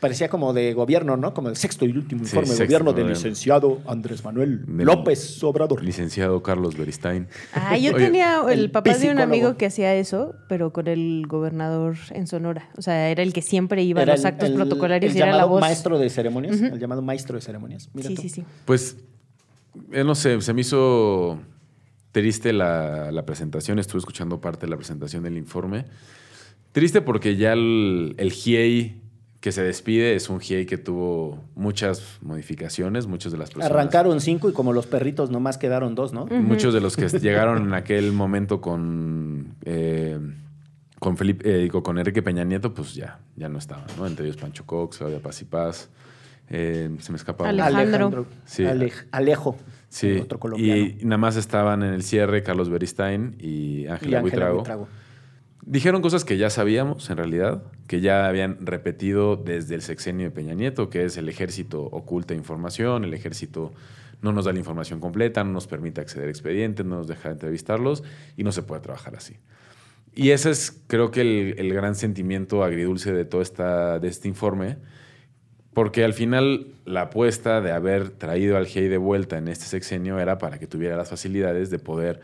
S2: Parecía como de gobierno, ¿no? Como el sexto y último
S3: Sí,
S2: informe de gobierno del licenciado Andrés Manuel López Obrador.
S3: Licenciado Carlos Beristain.
S4: Ah, yo
S3: Oye,
S4: tenía el,
S2: el
S4: papá de un amigo que hacía eso, pero con el gobernador en Sonora. O sea, era el que siempre iba
S2: Era
S4: a los
S2: el-
S4: actos
S2: el-
S4: protocolarios
S2: el
S4: y era la
S2: llamado
S4: voz.
S2: maestro de ceremonias. El llamado maestro de ceremonias. Mira
S4: Sí,
S2: tú.
S4: sí, sí.
S3: Pues, eh, no sé, se me hizo triste la, la presentación. Estuve escuchando parte de la presentación del informe. Triste porque ya el, el GIEI que se despide es un GIEI que tuvo muchas modificaciones, muchas de las personas.
S2: Arrancaron cinco y como los perritos nomás quedaron dos, ¿no?
S3: Muchos de los que llegaron en aquel momento con, eh, con Felipe, eh, digo, con Enrique Peña Nieto, pues ya, ya no estaban, ¿no? Entre ellos Pancho Cox, Claudia Paz y Paz. Eh, se me escapa uno.
S4: Alejandro.
S3: Sí.
S2: Alej- Alejo.
S3: Sí,
S2: Otro colombiano.
S3: y nada más estaban en el cierre Carlos Beristain y Ángela Buitrago.
S2: Buitrago.
S3: Dijeron cosas que ya sabíamos, en realidad, que ya habían repetido desde el sexenio de Peña Nieto, que es el ejército oculta información, el ejército no nos da la información completa, no nos permite acceder a expedientes, no nos deja entrevistarlos y no se puede trabajar así. Y ese es, creo que, el, el gran sentimiento agridulce de todo esta, de este informe, porque al final la apuesta de haber traído al GEI de vuelta en este sexenio era para que tuviera las facilidades de poder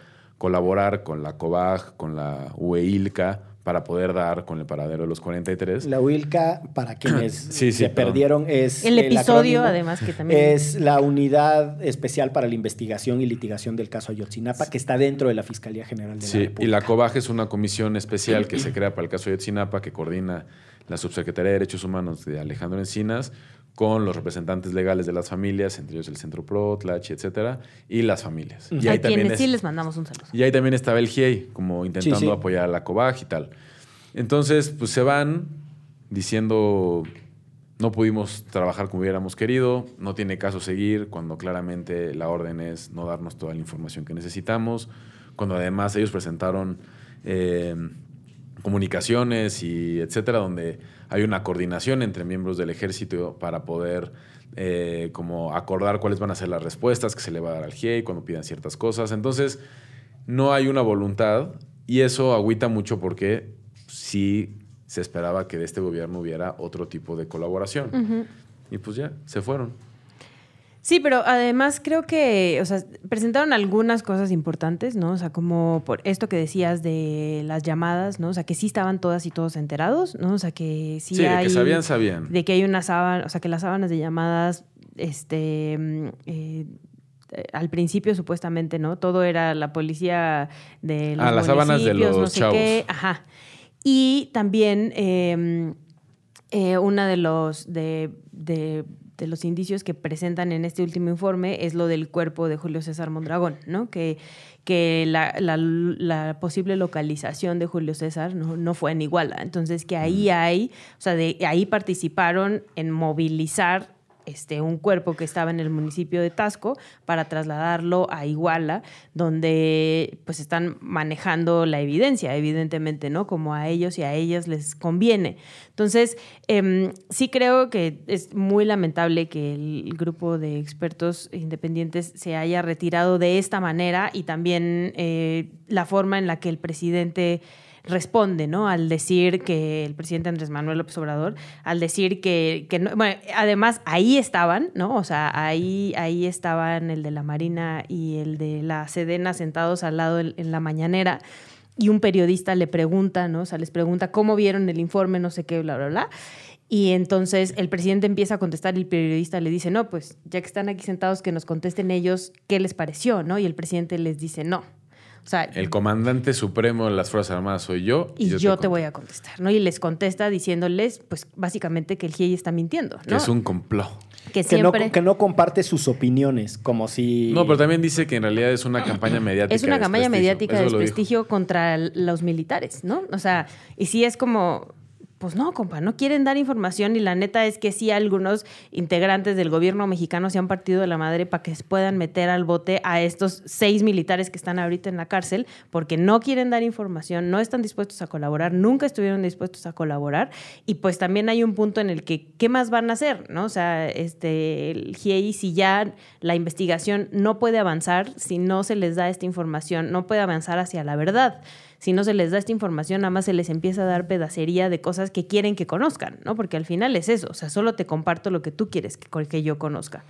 S3: colaborar con la COBAG, con la UEILCA, para poder dar con el paradero de los 43.
S2: La UILCA, para quienes
S3: Sí, sí,
S2: se
S3: perdón.
S2: perdieron, es.
S4: El episodio, además, que también-
S2: Es la unidad especial para la investigación y litigación del caso Ayotzinapa, que está dentro de la Fiscalía General de la
S3: Sí, y
S2: República.
S3: la COBAG es una comisión especial que se crea para el caso de Ayotzinapa que coordina la Subsecretaría de Derechos Humanos de Alejandro Encinas con los representantes legales de las familias, entre ellos el Centro Pro, Tlachi, etcétera, y las familias. Y
S4: a
S3: ahí también
S4: quienes
S3: es-
S4: sí les mandamos un saludo.
S3: y ahí también estaba el GIEI, como intentando
S2: Sí, sí.
S3: apoyar a la COBAG y tal. Entonces, pues se van diciendo, no pudimos trabajar como hubiéramos querido, no tiene caso seguir, cuando claramente la orden es no darnos toda la información que necesitamos, cuando además ellos presentaron eh, comunicaciones y etcétera, donde hay una coordinación entre miembros del ejército para poder eh, como acordar cuáles van a ser las respuestas que se le va a dar al GIEI cuando pidan ciertas cosas. Entonces, no hay una voluntad y eso agüita mucho porque sí se esperaba que de este gobierno hubiera otro tipo de colaboración. Y pues ya, se fueron.
S4: Sí, pero además creo que, o sea, presentaron algunas cosas importantes, ¿no? O sea, como por esto que decías de las llamadas, ¿no? O sea, que sí estaban todas y todos enterados, ¿no? O sea, que sí,
S3: Sí, de
S4: hay...
S3: que sabían, sabían.
S4: De que hay una sábana, o sea, que las sábanas de llamadas, este... mm, eh, eh, al principio supuestamente, ¿no? Todo era la policía de los
S3: Ah, las sábanas de
S4: municipios, no
S3: los
S4: sé
S3: chavos.
S4: qué. Ajá. Y también eh, eh, uno de los de, de- de los indicios que presentan en este último informe es lo del cuerpo de Julio César Mondragón, ¿no? Que, que la, la- la posible localización de Julio César no, no fue en Iguala. Entonces que ahí hay, o sea, de ahí participaron en movilizar este, un cuerpo que estaba en el municipio de Tasco para trasladarlo a Iguala, donde pues están manejando la evidencia, evidentemente, ¿no? Como a ellos y a ellas les conviene. Entonces, em, sí creo que es muy lamentable que el grupo de expertos independientes se haya retirado de esta manera y también eh, la forma en la que el presidente responde, ¿no? Al decir que el presidente Andrés Manuel López Obrador, al decir que, que no, bueno, además ahí estaban, ¿no? O sea, ahí, ahí estaban el de la Marina y el de la Sedena sentados al lado en, en la mañanera y un periodista le pregunta, ¿no? O sea, les pregunta cómo vieron el informe, no sé qué, bla, bla, bla. Y entonces el presidente empieza a contestar y el periodista le dice, no, pues ya que están aquí sentados, que nos contesten ellos qué les pareció, ¿no? Y el presidente les dice, no. O sea,
S3: El comandante supremo de las Fuerzas Armadas soy yo.
S4: y yo, te, voy a contestar, ¿no? Y les contesta diciéndoles, pues básicamente que el GIEI está mintiendo, ¿no?
S3: Que es un complot.
S4: Que
S2: Que no, que no comparte sus opiniones, como si...
S3: No, pero también dice que en realidad es una campaña mediática.
S4: es una campaña mediática de desprestigio contra los militares, ¿no? O sea, y sí es como, pues no, compa, no quieren dar información y la neta es que sí algunos integrantes del gobierno mexicano se han partido de la madre para que puedan meter al bote a estos seis militares que están ahorita en la cárcel porque no quieren dar información, no están dispuestos a colaborar, nunca estuvieron dispuestos a colaborar y pues también hay un punto en el que, ¿qué más van a hacer? ¿no? O sea, este, el GIEI, si ya la investigación no puede avanzar, si no se les da esta información, no puede avanzar hacia la verdad. Si no se les da esta información, nada más se les empieza a dar pedacería de cosas que quieren que conozcan, ¿no? Porque al final es eso, o sea, solo te comparto lo que tú quieres que, que yo conozca.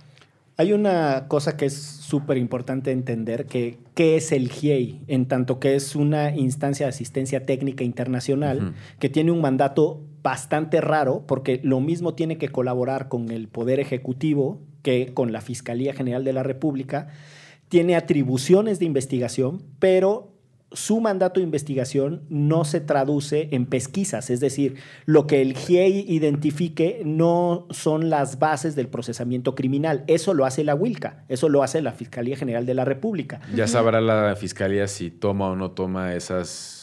S2: Hay una cosa que es súper importante entender, que qué es el GIEI, en tanto que es una instancia de asistencia técnica internacional que tiene un mandato bastante raro, porque lo mismo tiene que colaborar con el Poder Ejecutivo que con la Fiscalía General de la República, tiene atribuciones de investigación, pero su mandato de investigación no se traduce en pesquisas, es decir, lo que el GIEI identifique no son las bases del procesamiento criminal, eso lo hace la WILCA, eso lo hace la Fiscalía General de la República.
S3: Ya sabrá la fiscalía si toma o no toma esas,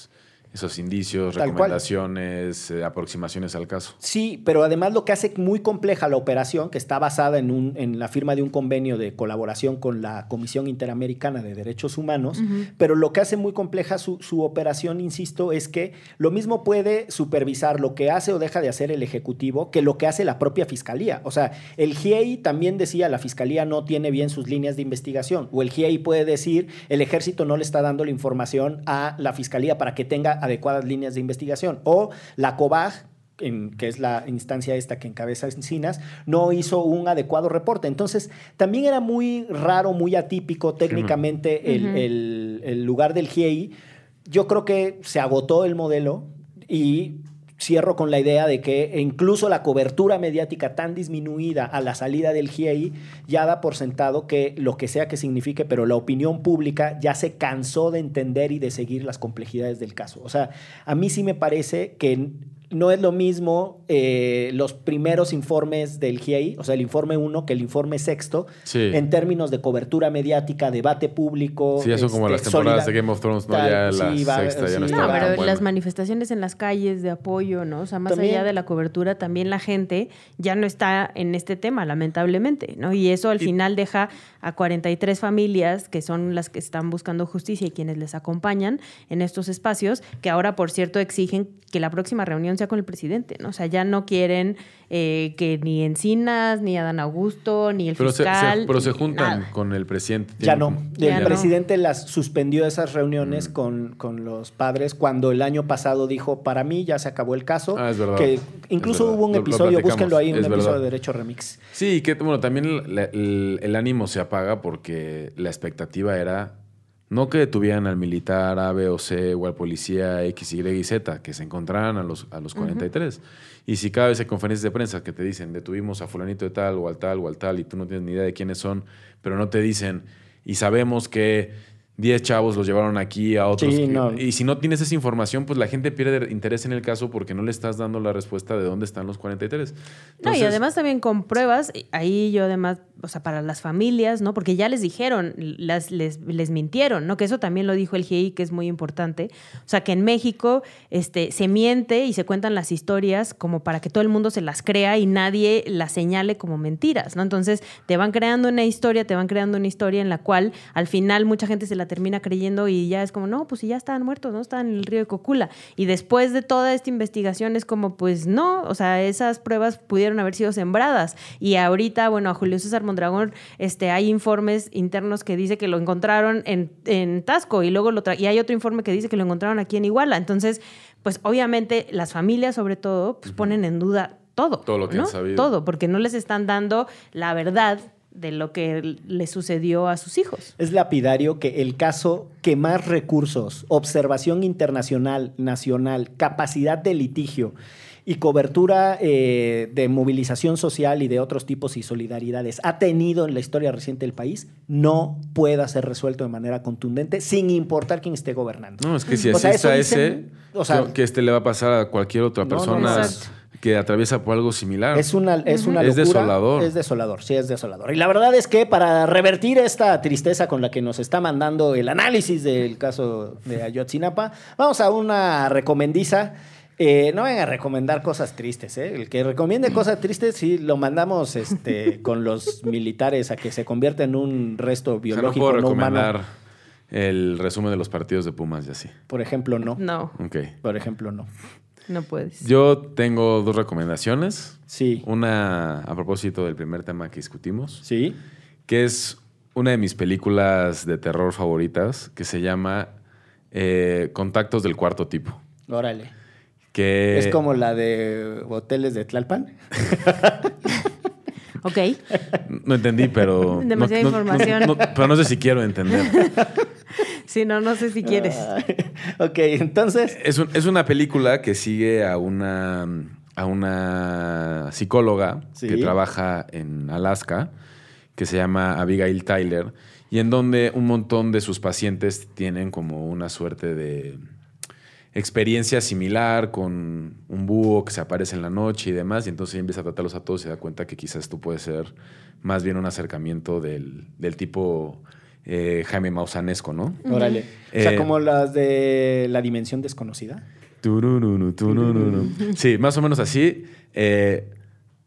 S3: esos indicios,
S2: Tal
S3: recomendaciones, eh, aproximaciones al caso.
S2: Sí, pero además lo que hace muy compleja la operación, que está basada en, un, en la firma de un convenio de colaboración con la Comisión Interamericana de Derechos Humanos, pero lo que hace muy compleja su, su operación, insisto, es que lo mismo puede supervisar lo que hace o deja de hacer el Ejecutivo que lo que hace la propia Fiscalía. O sea, el GIEI también decía la Fiscalía no tiene bien sus líneas de investigación, o el GIEI puede decir el Ejército no le está dando la información a la Fiscalía para que tenga adecuadas líneas de investigación, o la COBAG en- que es la instancia esta que encabeza Encinas, no hizo un adecuado reporte. Entonces, también era muy raro, muy atípico técnicamente el- el lugar del GIEI. Yo creo que se agotó el modelo y cierro con la idea de que incluso la cobertura mediática tan disminuida a la salida del GIEI ya da por sentado que lo que sea que signifique, pero la opinión pública ya se cansó de entender y de seguir las complejidades del caso. O sea, a mí sí me parece que no es lo mismo eh, los primeros informes del GIEI, o sea, el informe 1 que el informe sexto,
S3: Sí.
S2: en términos de cobertura mediática, debate público.
S3: Sí, ya son como
S2: este,
S3: las temporadas
S2: solida-
S3: de Game of Thrones, ¿no?
S2: Tal,
S3: Ya la
S2: sí, va-
S3: sexta ya no está
S4: No, pero las manifestaciones en las calles de apoyo, ¿no? O sea, más
S2: También.
S4: allá de la cobertura, también la gente ya no está en este tema, lamentablemente, ¿no? Y eso al final deja a 43 familias que son las que están buscando justicia y quienes les acompañan en estos espacios, que ahora, por cierto, exigen que la próxima reunión con el presidente, ¿no? O sea, ya no quieren eh, que ni Encinas, ni Adán Augusto, ni el
S3: Pero se, se-
S4: fiscal.
S3: pero se juntan
S4: nada.
S3: con el presidente.
S2: Ya no.
S3: como-
S2: El
S4: Ya no.
S2: presidente las suspendió esas reuniones
S3: Mm.
S2: con, con los padres cuando el año pasado dijo, para mí ya se acabó el caso.
S3: Ah, es verdad.
S2: Que incluso
S3: Es verdad.
S2: hubo un
S3: Lo- lo
S2: episodio,
S3: platicamos.
S2: búsquenlo ahí, un
S3: Es
S2: episodio
S3: verdad.
S2: de Derecho Remix.
S3: Sí, que bueno, también el, el- el ánimo se apaga porque la expectativa era no que detuvieran al militar A, B o C o al policía X, Y y Z, que se encontraran a los, a los 43. Y si cada vez hay conferencias de prensa que te dicen detuvimos a fulanito de tal o al tal o al tal y tú no tienes ni idea de quiénes son, pero no te dicen y sabemos que 10 chavos los llevaron aquí a otros.
S2: Sí,
S3: que-
S2: no.
S3: Y si no tienes esa información, pues la gente pierde interés en el caso porque no le estás dando la respuesta de dónde están los 43.
S4: No, y
S3: Entonces-
S4: además también con pruebas, ahí yo además, o sea, para las familias, ¿no? Porque ya les dijeron, las, les, les mintieron, ¿no? Que eso también lo dijo el GI, que es muy importante. O sea, que en México este, se miente y se cuentan las historias como para que todo el mundo se las crea y nadie las señale como mentiras, ¿no? Entonces te van creando una historia, te van creando una historia en la cual al final mucha gente se la termina creyendo y ya es como, no, pues si ya estaban muertos, ¿no? Estaban en el río de Cocula. Y después de toda esta investigación es como, pues no, o sea, esas pruebas pudieron haber sido sembradas. Y ahorita, bueno, a Julio César Mondragón, este, hay informes internos que dice que lo encontraron en, en Tasco y luego lo tra- y hay otro informe que dice que lo encontraron aquí en Iguala. Entonces, pues obviamente las familias sobre todo, pues ponen en duda todo.
S3: Todo lo que
S4: ¿no?
S3: han sabido.
S4: Todo, porque no les están dando la verdad de lo que le sucedió a sus hijos.
S2: Es lapidario que el caso que más recursos, observación internacional, nacional, capacidad de litigio y cobertura eh, de movilización social y de otros tipos y solidaridades ha tenido en la historia reciente del país, no pueda ser resuelto de manera contundente sin importar quién esté gobernando.
S3: No, es que si
S2: O
S3: así
S2: sea, eso
S3: está
S2: dicen-
S3: ese,
S2: o sea-
S3: que- este le va a pasar a cualquier otra
S2: No, no,
S3: persona
S2: no.
S3: Que atraviesa por algo similar.
S2: Es una, es una
S3: Es desolador.
S2: Es desolador, sí, es desolador. Y la verdad es que para revertir esta tristeza con la que nos está mandando el análisis del caso de Ayotzinapa, vamos a una recomendiza. Eh, no vayan a recomendar cosas tristes, ¿eh? El que recomiende cosas tristes, sí, lo mandamos este, con los militares a que se convierta en un resto
S3: O sea, no
S2: biológico
S3: puedo
S2: no,
S3: recomendar
S2: humano.
S3: el resumen de los partidos de Pumas y así.
S2: Por ejemplo, no.
S4: No,
S3: Ok.
S2: Por ejemplo, no.
S4: No puedes.
S3: Yo tengo dos recomendaciones.
S2: Sí.
S3: Una a propósito del primer tema que discutimos,
S2: Sí.
S3: que es una de mis películas de terror favoritas, que se llama eh, Contactos del Cuarto Tipo.
S2: Órale.
S3: Que
S2: es como la de hoteles de Tlalpan.
S4: Ok.
S3: No entendí, pero...
S4: Demasiada
S3: no- no-
S4: información.
S3: no- pero no sé si quiero entender.
S4: Si no, no sé si quieres.
S2: ok, entonces.
S3: Es, un- es una película que sigue a una, a una psicóloga
S2: Sí.
S3: que trabaja en Alaska, que se llama Abigail Tyler, y en donde un montón de sus pacientes tienen como una suerte de experiencia similar con un búho que se aparece en la noche y demás, y entonces empieza a tratarlos a todos y se da cuenta que quizás tú puedes ser más bien un acercamiento del, del tipo eh, Jaime Mausanesco, ¿no?
S2: Órale. O sea,
S3: Eh,
S2: como las de la dimensión desconocida.
S3: Turururu, turururu. Sí, más o menos así. Eh,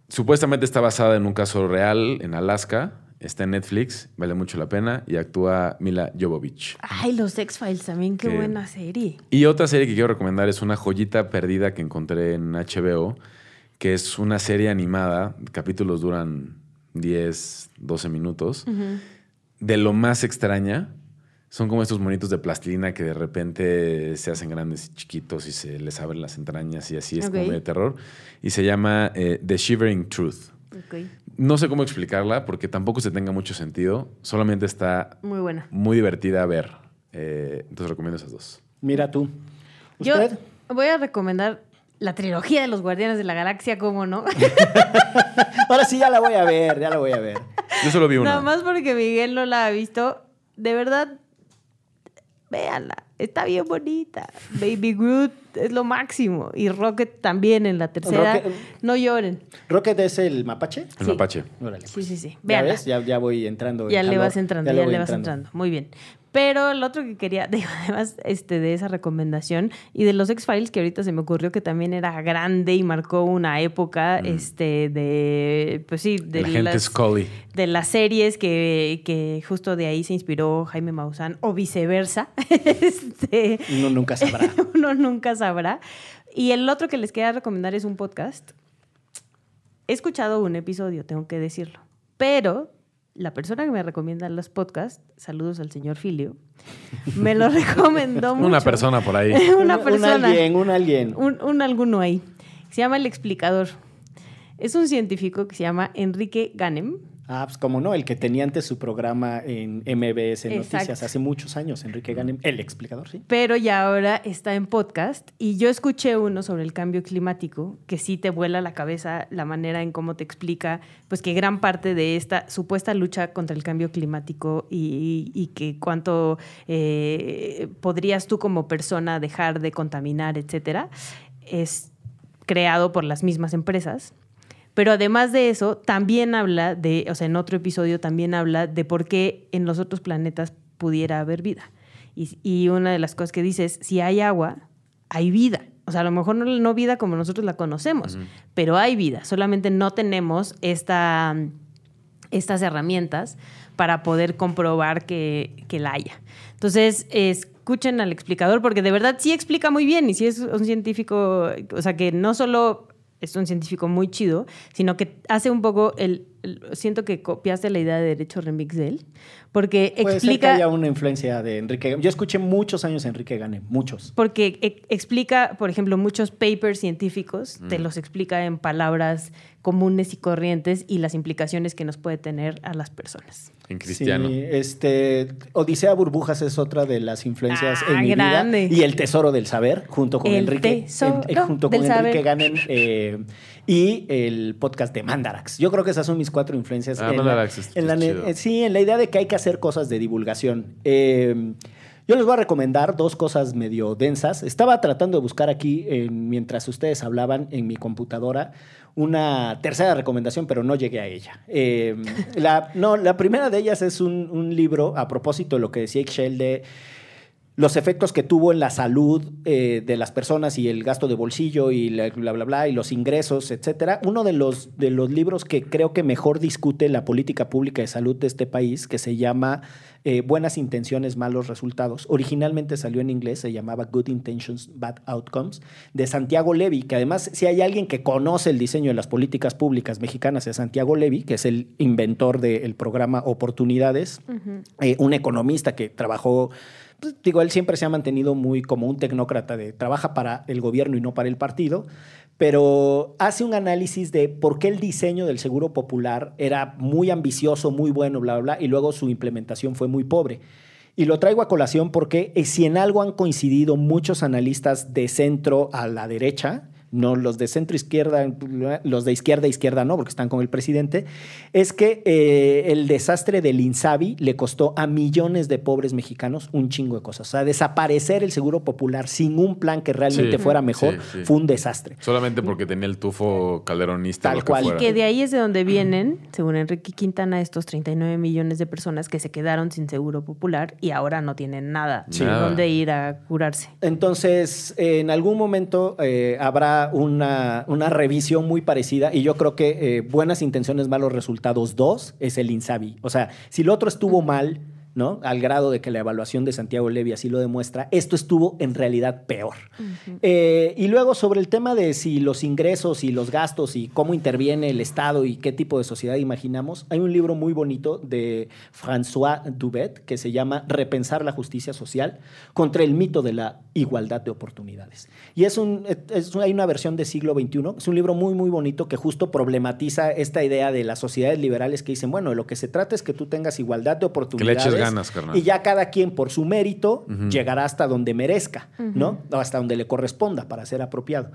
S3: supuestamente está basada en un caso real en Alaska. Está en Netflix, vale mucho la pena. Y actúa Mila Jovovich.
S4: Ay, los X-Files también, qué
S3: Que-
S4: buena serie.
S3: Y otra serie que quiero recomendar es una joyita perdida que encontré en HBO, que es una serie animada. Capítulos duran 10, 12 minutos. De lo más extraña. Son como estos monitos de plastilina que de repente se hacen grandes y chiquitos y se les abren las entrañas y así es como de terror. Y se llama eh, The Shivering Truth.
S4: Ok,
S3: No sé cómo explicarla porque tampoco se tenga mucho sentido. Solamente está
S4: muy buena.
S3: muy divertida a ver. Eh, entonces recomiendo esas dos.
S2: Mira tú.
S4: Yo
S2: ¿Usted?
S4: voy a recomendar la trilogía de los Guardianes de la Galaxia, ¿cómo no?
S2: Ahora sí ya la voy a ver, ya la voy a ver.
S3: Yo solo vi una.
S4: Nada más porque Miguel no la ha visto. De verdad, véanla. Está bien bonita. Baby Groot es lo máximo. Y Rocket también en la tercera.
S2: Rocket-
S4: No lloren.
S2: ¿Rocket es el mapache?
S3: El
S4: Sí.
S3: mapache.
S2: Órale,
S4: Sí,
S2: pues.
S4: sí, sí.
S2: ¿Ya ves? Ya, ya voy entrando. en
S4: Ya le
S2: calor.
S4: vas entrando, ya, le vas entrando. Muy bien. Pero el otro que quería, digo, además este, de esa recomendación y de los X-Files, que ahorita se me ocurrió que también era grande y marcó una época este, de, pues sí, de
S3: La gente
S4: las,
S3: Scully.
S4: de las series que, que justo de ahí se inspiró Jaime Maussan o viceversa. este,
S2: Uno nunca sabrá.
S4: uno nunca sabrá. Y el otro que les quería recomendar es un podcast. He escuchado un episodio, tengo que decirlo. Pero la persona que me recomienda los podcasts, saludos al señor Filio, me lo recomendó mucho.
S3: Una persona por ahí.
S4: Una
S2: Un-
S4: persona.
S2: Un alguien, un alguien.
S4: Un, un alguno ahí. Se llama El Explicador. Es un científico que se llama Enrique Ganem.
S2: Ah, pues como no, el que tenía antes su programa en MBS Noticias
S4: Exacto.
S2: hace muchos años, Enrique Ganem, el explicador, sí.
S4: pero ya ahora está en podcast y yo escuché uno sobre el cambio climático que sí te vuela la cabeza la manera en cómo te explica pues que gran parte de esta supuesta lucha contra el cambio climático y, y que cuánto eh, podrías tú como persona dejar de contaminar, etcétera, es creado por las mismas empresas. Pero además de eso, también habla de, o sea, en otro episodio también habla de por qué en los otros planetas pudiera haber vida. Y, y una de las cosas que dice es, si hay agua, hay vida. O sea, a lo mejor no, no vida como nosotros la conocemos, pero hay vida. Solamente no tenemos esta, estas herramientas para poder comprobar que, que la haya. Entonces, escuchen al explicador porque de verdad sí explica muy bien y sí es un científico, o sea, que no solo es un científico muy chido, sino que hace un poco el... siento que copiaste la idea de derecho remix de él, porque
S2: Puede ser que
S4: explica...
S2: haya una influencia de Enrique Ganem. Yo escuché muchos años a Enrique Ganem, muchos.
S4: Porque e- explica, por ejemplo, muchos papers científicos, te los explica en palabras comunes y corrientes y las implicaciones que nos puede tener a las personas.
S3: En cristiano.
S2: Sí, este, Odisea Burbujas es otra de las influencias
S4: Ah,
S2: en mi
S4: grande.
S2: vida. Y El Tesoro del Saber, junto con
S4: El
S2: Enrique,
S4: Tesoro
S2: en- eh, junto con Enrique
S4: Saber.
S2: Ganem eh, y el podcast de Mandarax. Yo creo que esas son mis cuatro influencias.
S3: Ah,
S2: en la-
S3: Mandarax es-
S2: en la
S3: chido.
S2: sí, en la idea de que hay que hacer cosas de divulgación. Eh, yo les voy a recomendar dos cosas medio densas. Estaba tratando de buscar aquí, en- mientras ustedes hablaban en mi computadora, una tercera recomendación, pero no llegué a ella. Eh, la, no, la primera de ellas es un, un libro a propósito de lo que decía Excel de los efectos que tuvo en la salud eh, de las personas y el gasto de bolsillo y la- bla, bla, bla, y los ingresos, etcétera. Uno de los, de los libros que creo que mejor discute la política pública de salud de este país, que se llama eh, Buenas Intenciones, Malos Resultados. Originalmente salió en inglés, se llamaba Good Intentions, Bad Outcomes, de Santiago Levy, que además, si hay alguien que conoce el diseño de las políticas públicas mexicanas, es Santiago Levy, que es el inventor del programa Oportunidades, eh, un economista que trabajó pues, digo, él siempre se ha mantenido muy como un tecnócrata de trabaja para el gobierno y no para el partido, pero hace un análisis de por qué el diseño del seguro popular era muy ambicioso, muy bueno, bla, bla, bla, y luego su implementación fue muy pobre. Y lo traigo a colación porque eh, si en algo han coincidido muchos analistas de centro a la derecha, no los de centro izquierda, los de izquierda izquierda no, porque están con el presidente, es que eh, el desastre del Insabi le costó a millones de pobres mexicanos un chingo de cosas. O sea, desaparecer el seguro popular sin un plan que realmente
S3: Sí.
S2: fuera mejor
S3: Sí, sí.
S2: fue un desastre.
S3: Solamente porque tenía el tufo calderonista.
S2: Tal
S3: lo que
S2: cual.
S3: fuera.
S4: Que de ahí es de donde vienen, según Enrique Quintana, estos 39 millones de personas que se quedaron sin seguro popular y ahora no tienen nada
S3: Nada.
S4: dónde ir a curarse.
S2: Entonces, en algún momento eh, habrá una, una revisión muy parecida y yo creo que eh, Buenas Intenciones, Malos Resultados 2 es el INSABI. O sea, si lo otro estuvo mal, ¿no? Al grado de que la evaluación de Santiago Levy así lo demuestra, esto estuvo en realidad peor. Eh, y luego sobre el tema de si los ingresos y los gastos y cómo interviene el Estado y qué tipo de sociedad imaginamos, hay un libro muy bonito de François Dubet que se llama Repensar la justicia social contra el mito de la igualdad de oportunidades. Y es un, es- hay una versión de siglo XXI, es un libro muy, muy bonito que justo problematiza esta idea de las sociedades liberales que dicen, bueno, de lo que se trata es que tú tengas igualdad de oportunidades.
S3: Eches
S6: ganas, carnal.
S2: y ya cada quien por su mérito llegará hasta donde merezca, ¿no? O hasta donde le corresponda para ser apropiado.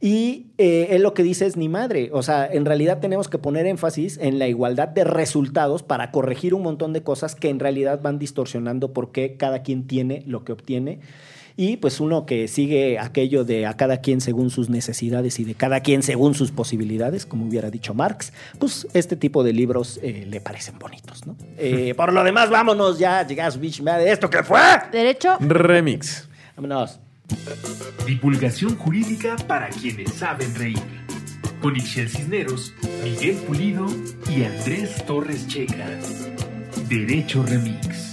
S2: Y eh, él lo que dice es ni madre, o sea, en realidad tenemos que poner énfasis en la igualdad de resultados para corregir un montón de cosas que en realidad van distorsionando por qué cada quien tiene lo que obtiene. Y pues uno que sigue aquello de a cada quien según sus necesidades y de cada quien según sus posibilidades, como hubiera dicho Marx, pues este tipo de libros eh, le parecen bonitos, ¿no? Eh, por lo demás, vámonos ya, llegas, bitch, madre, ¿esto qué fue?
S4: Derecho.
S6: Remix.
S2: Vámonos.
S3: Divulgación jurídica para quienes saben reír. Con Ixel Cisneros, Miguel Pulido y Andrés Torres Checa. Derecho Remix.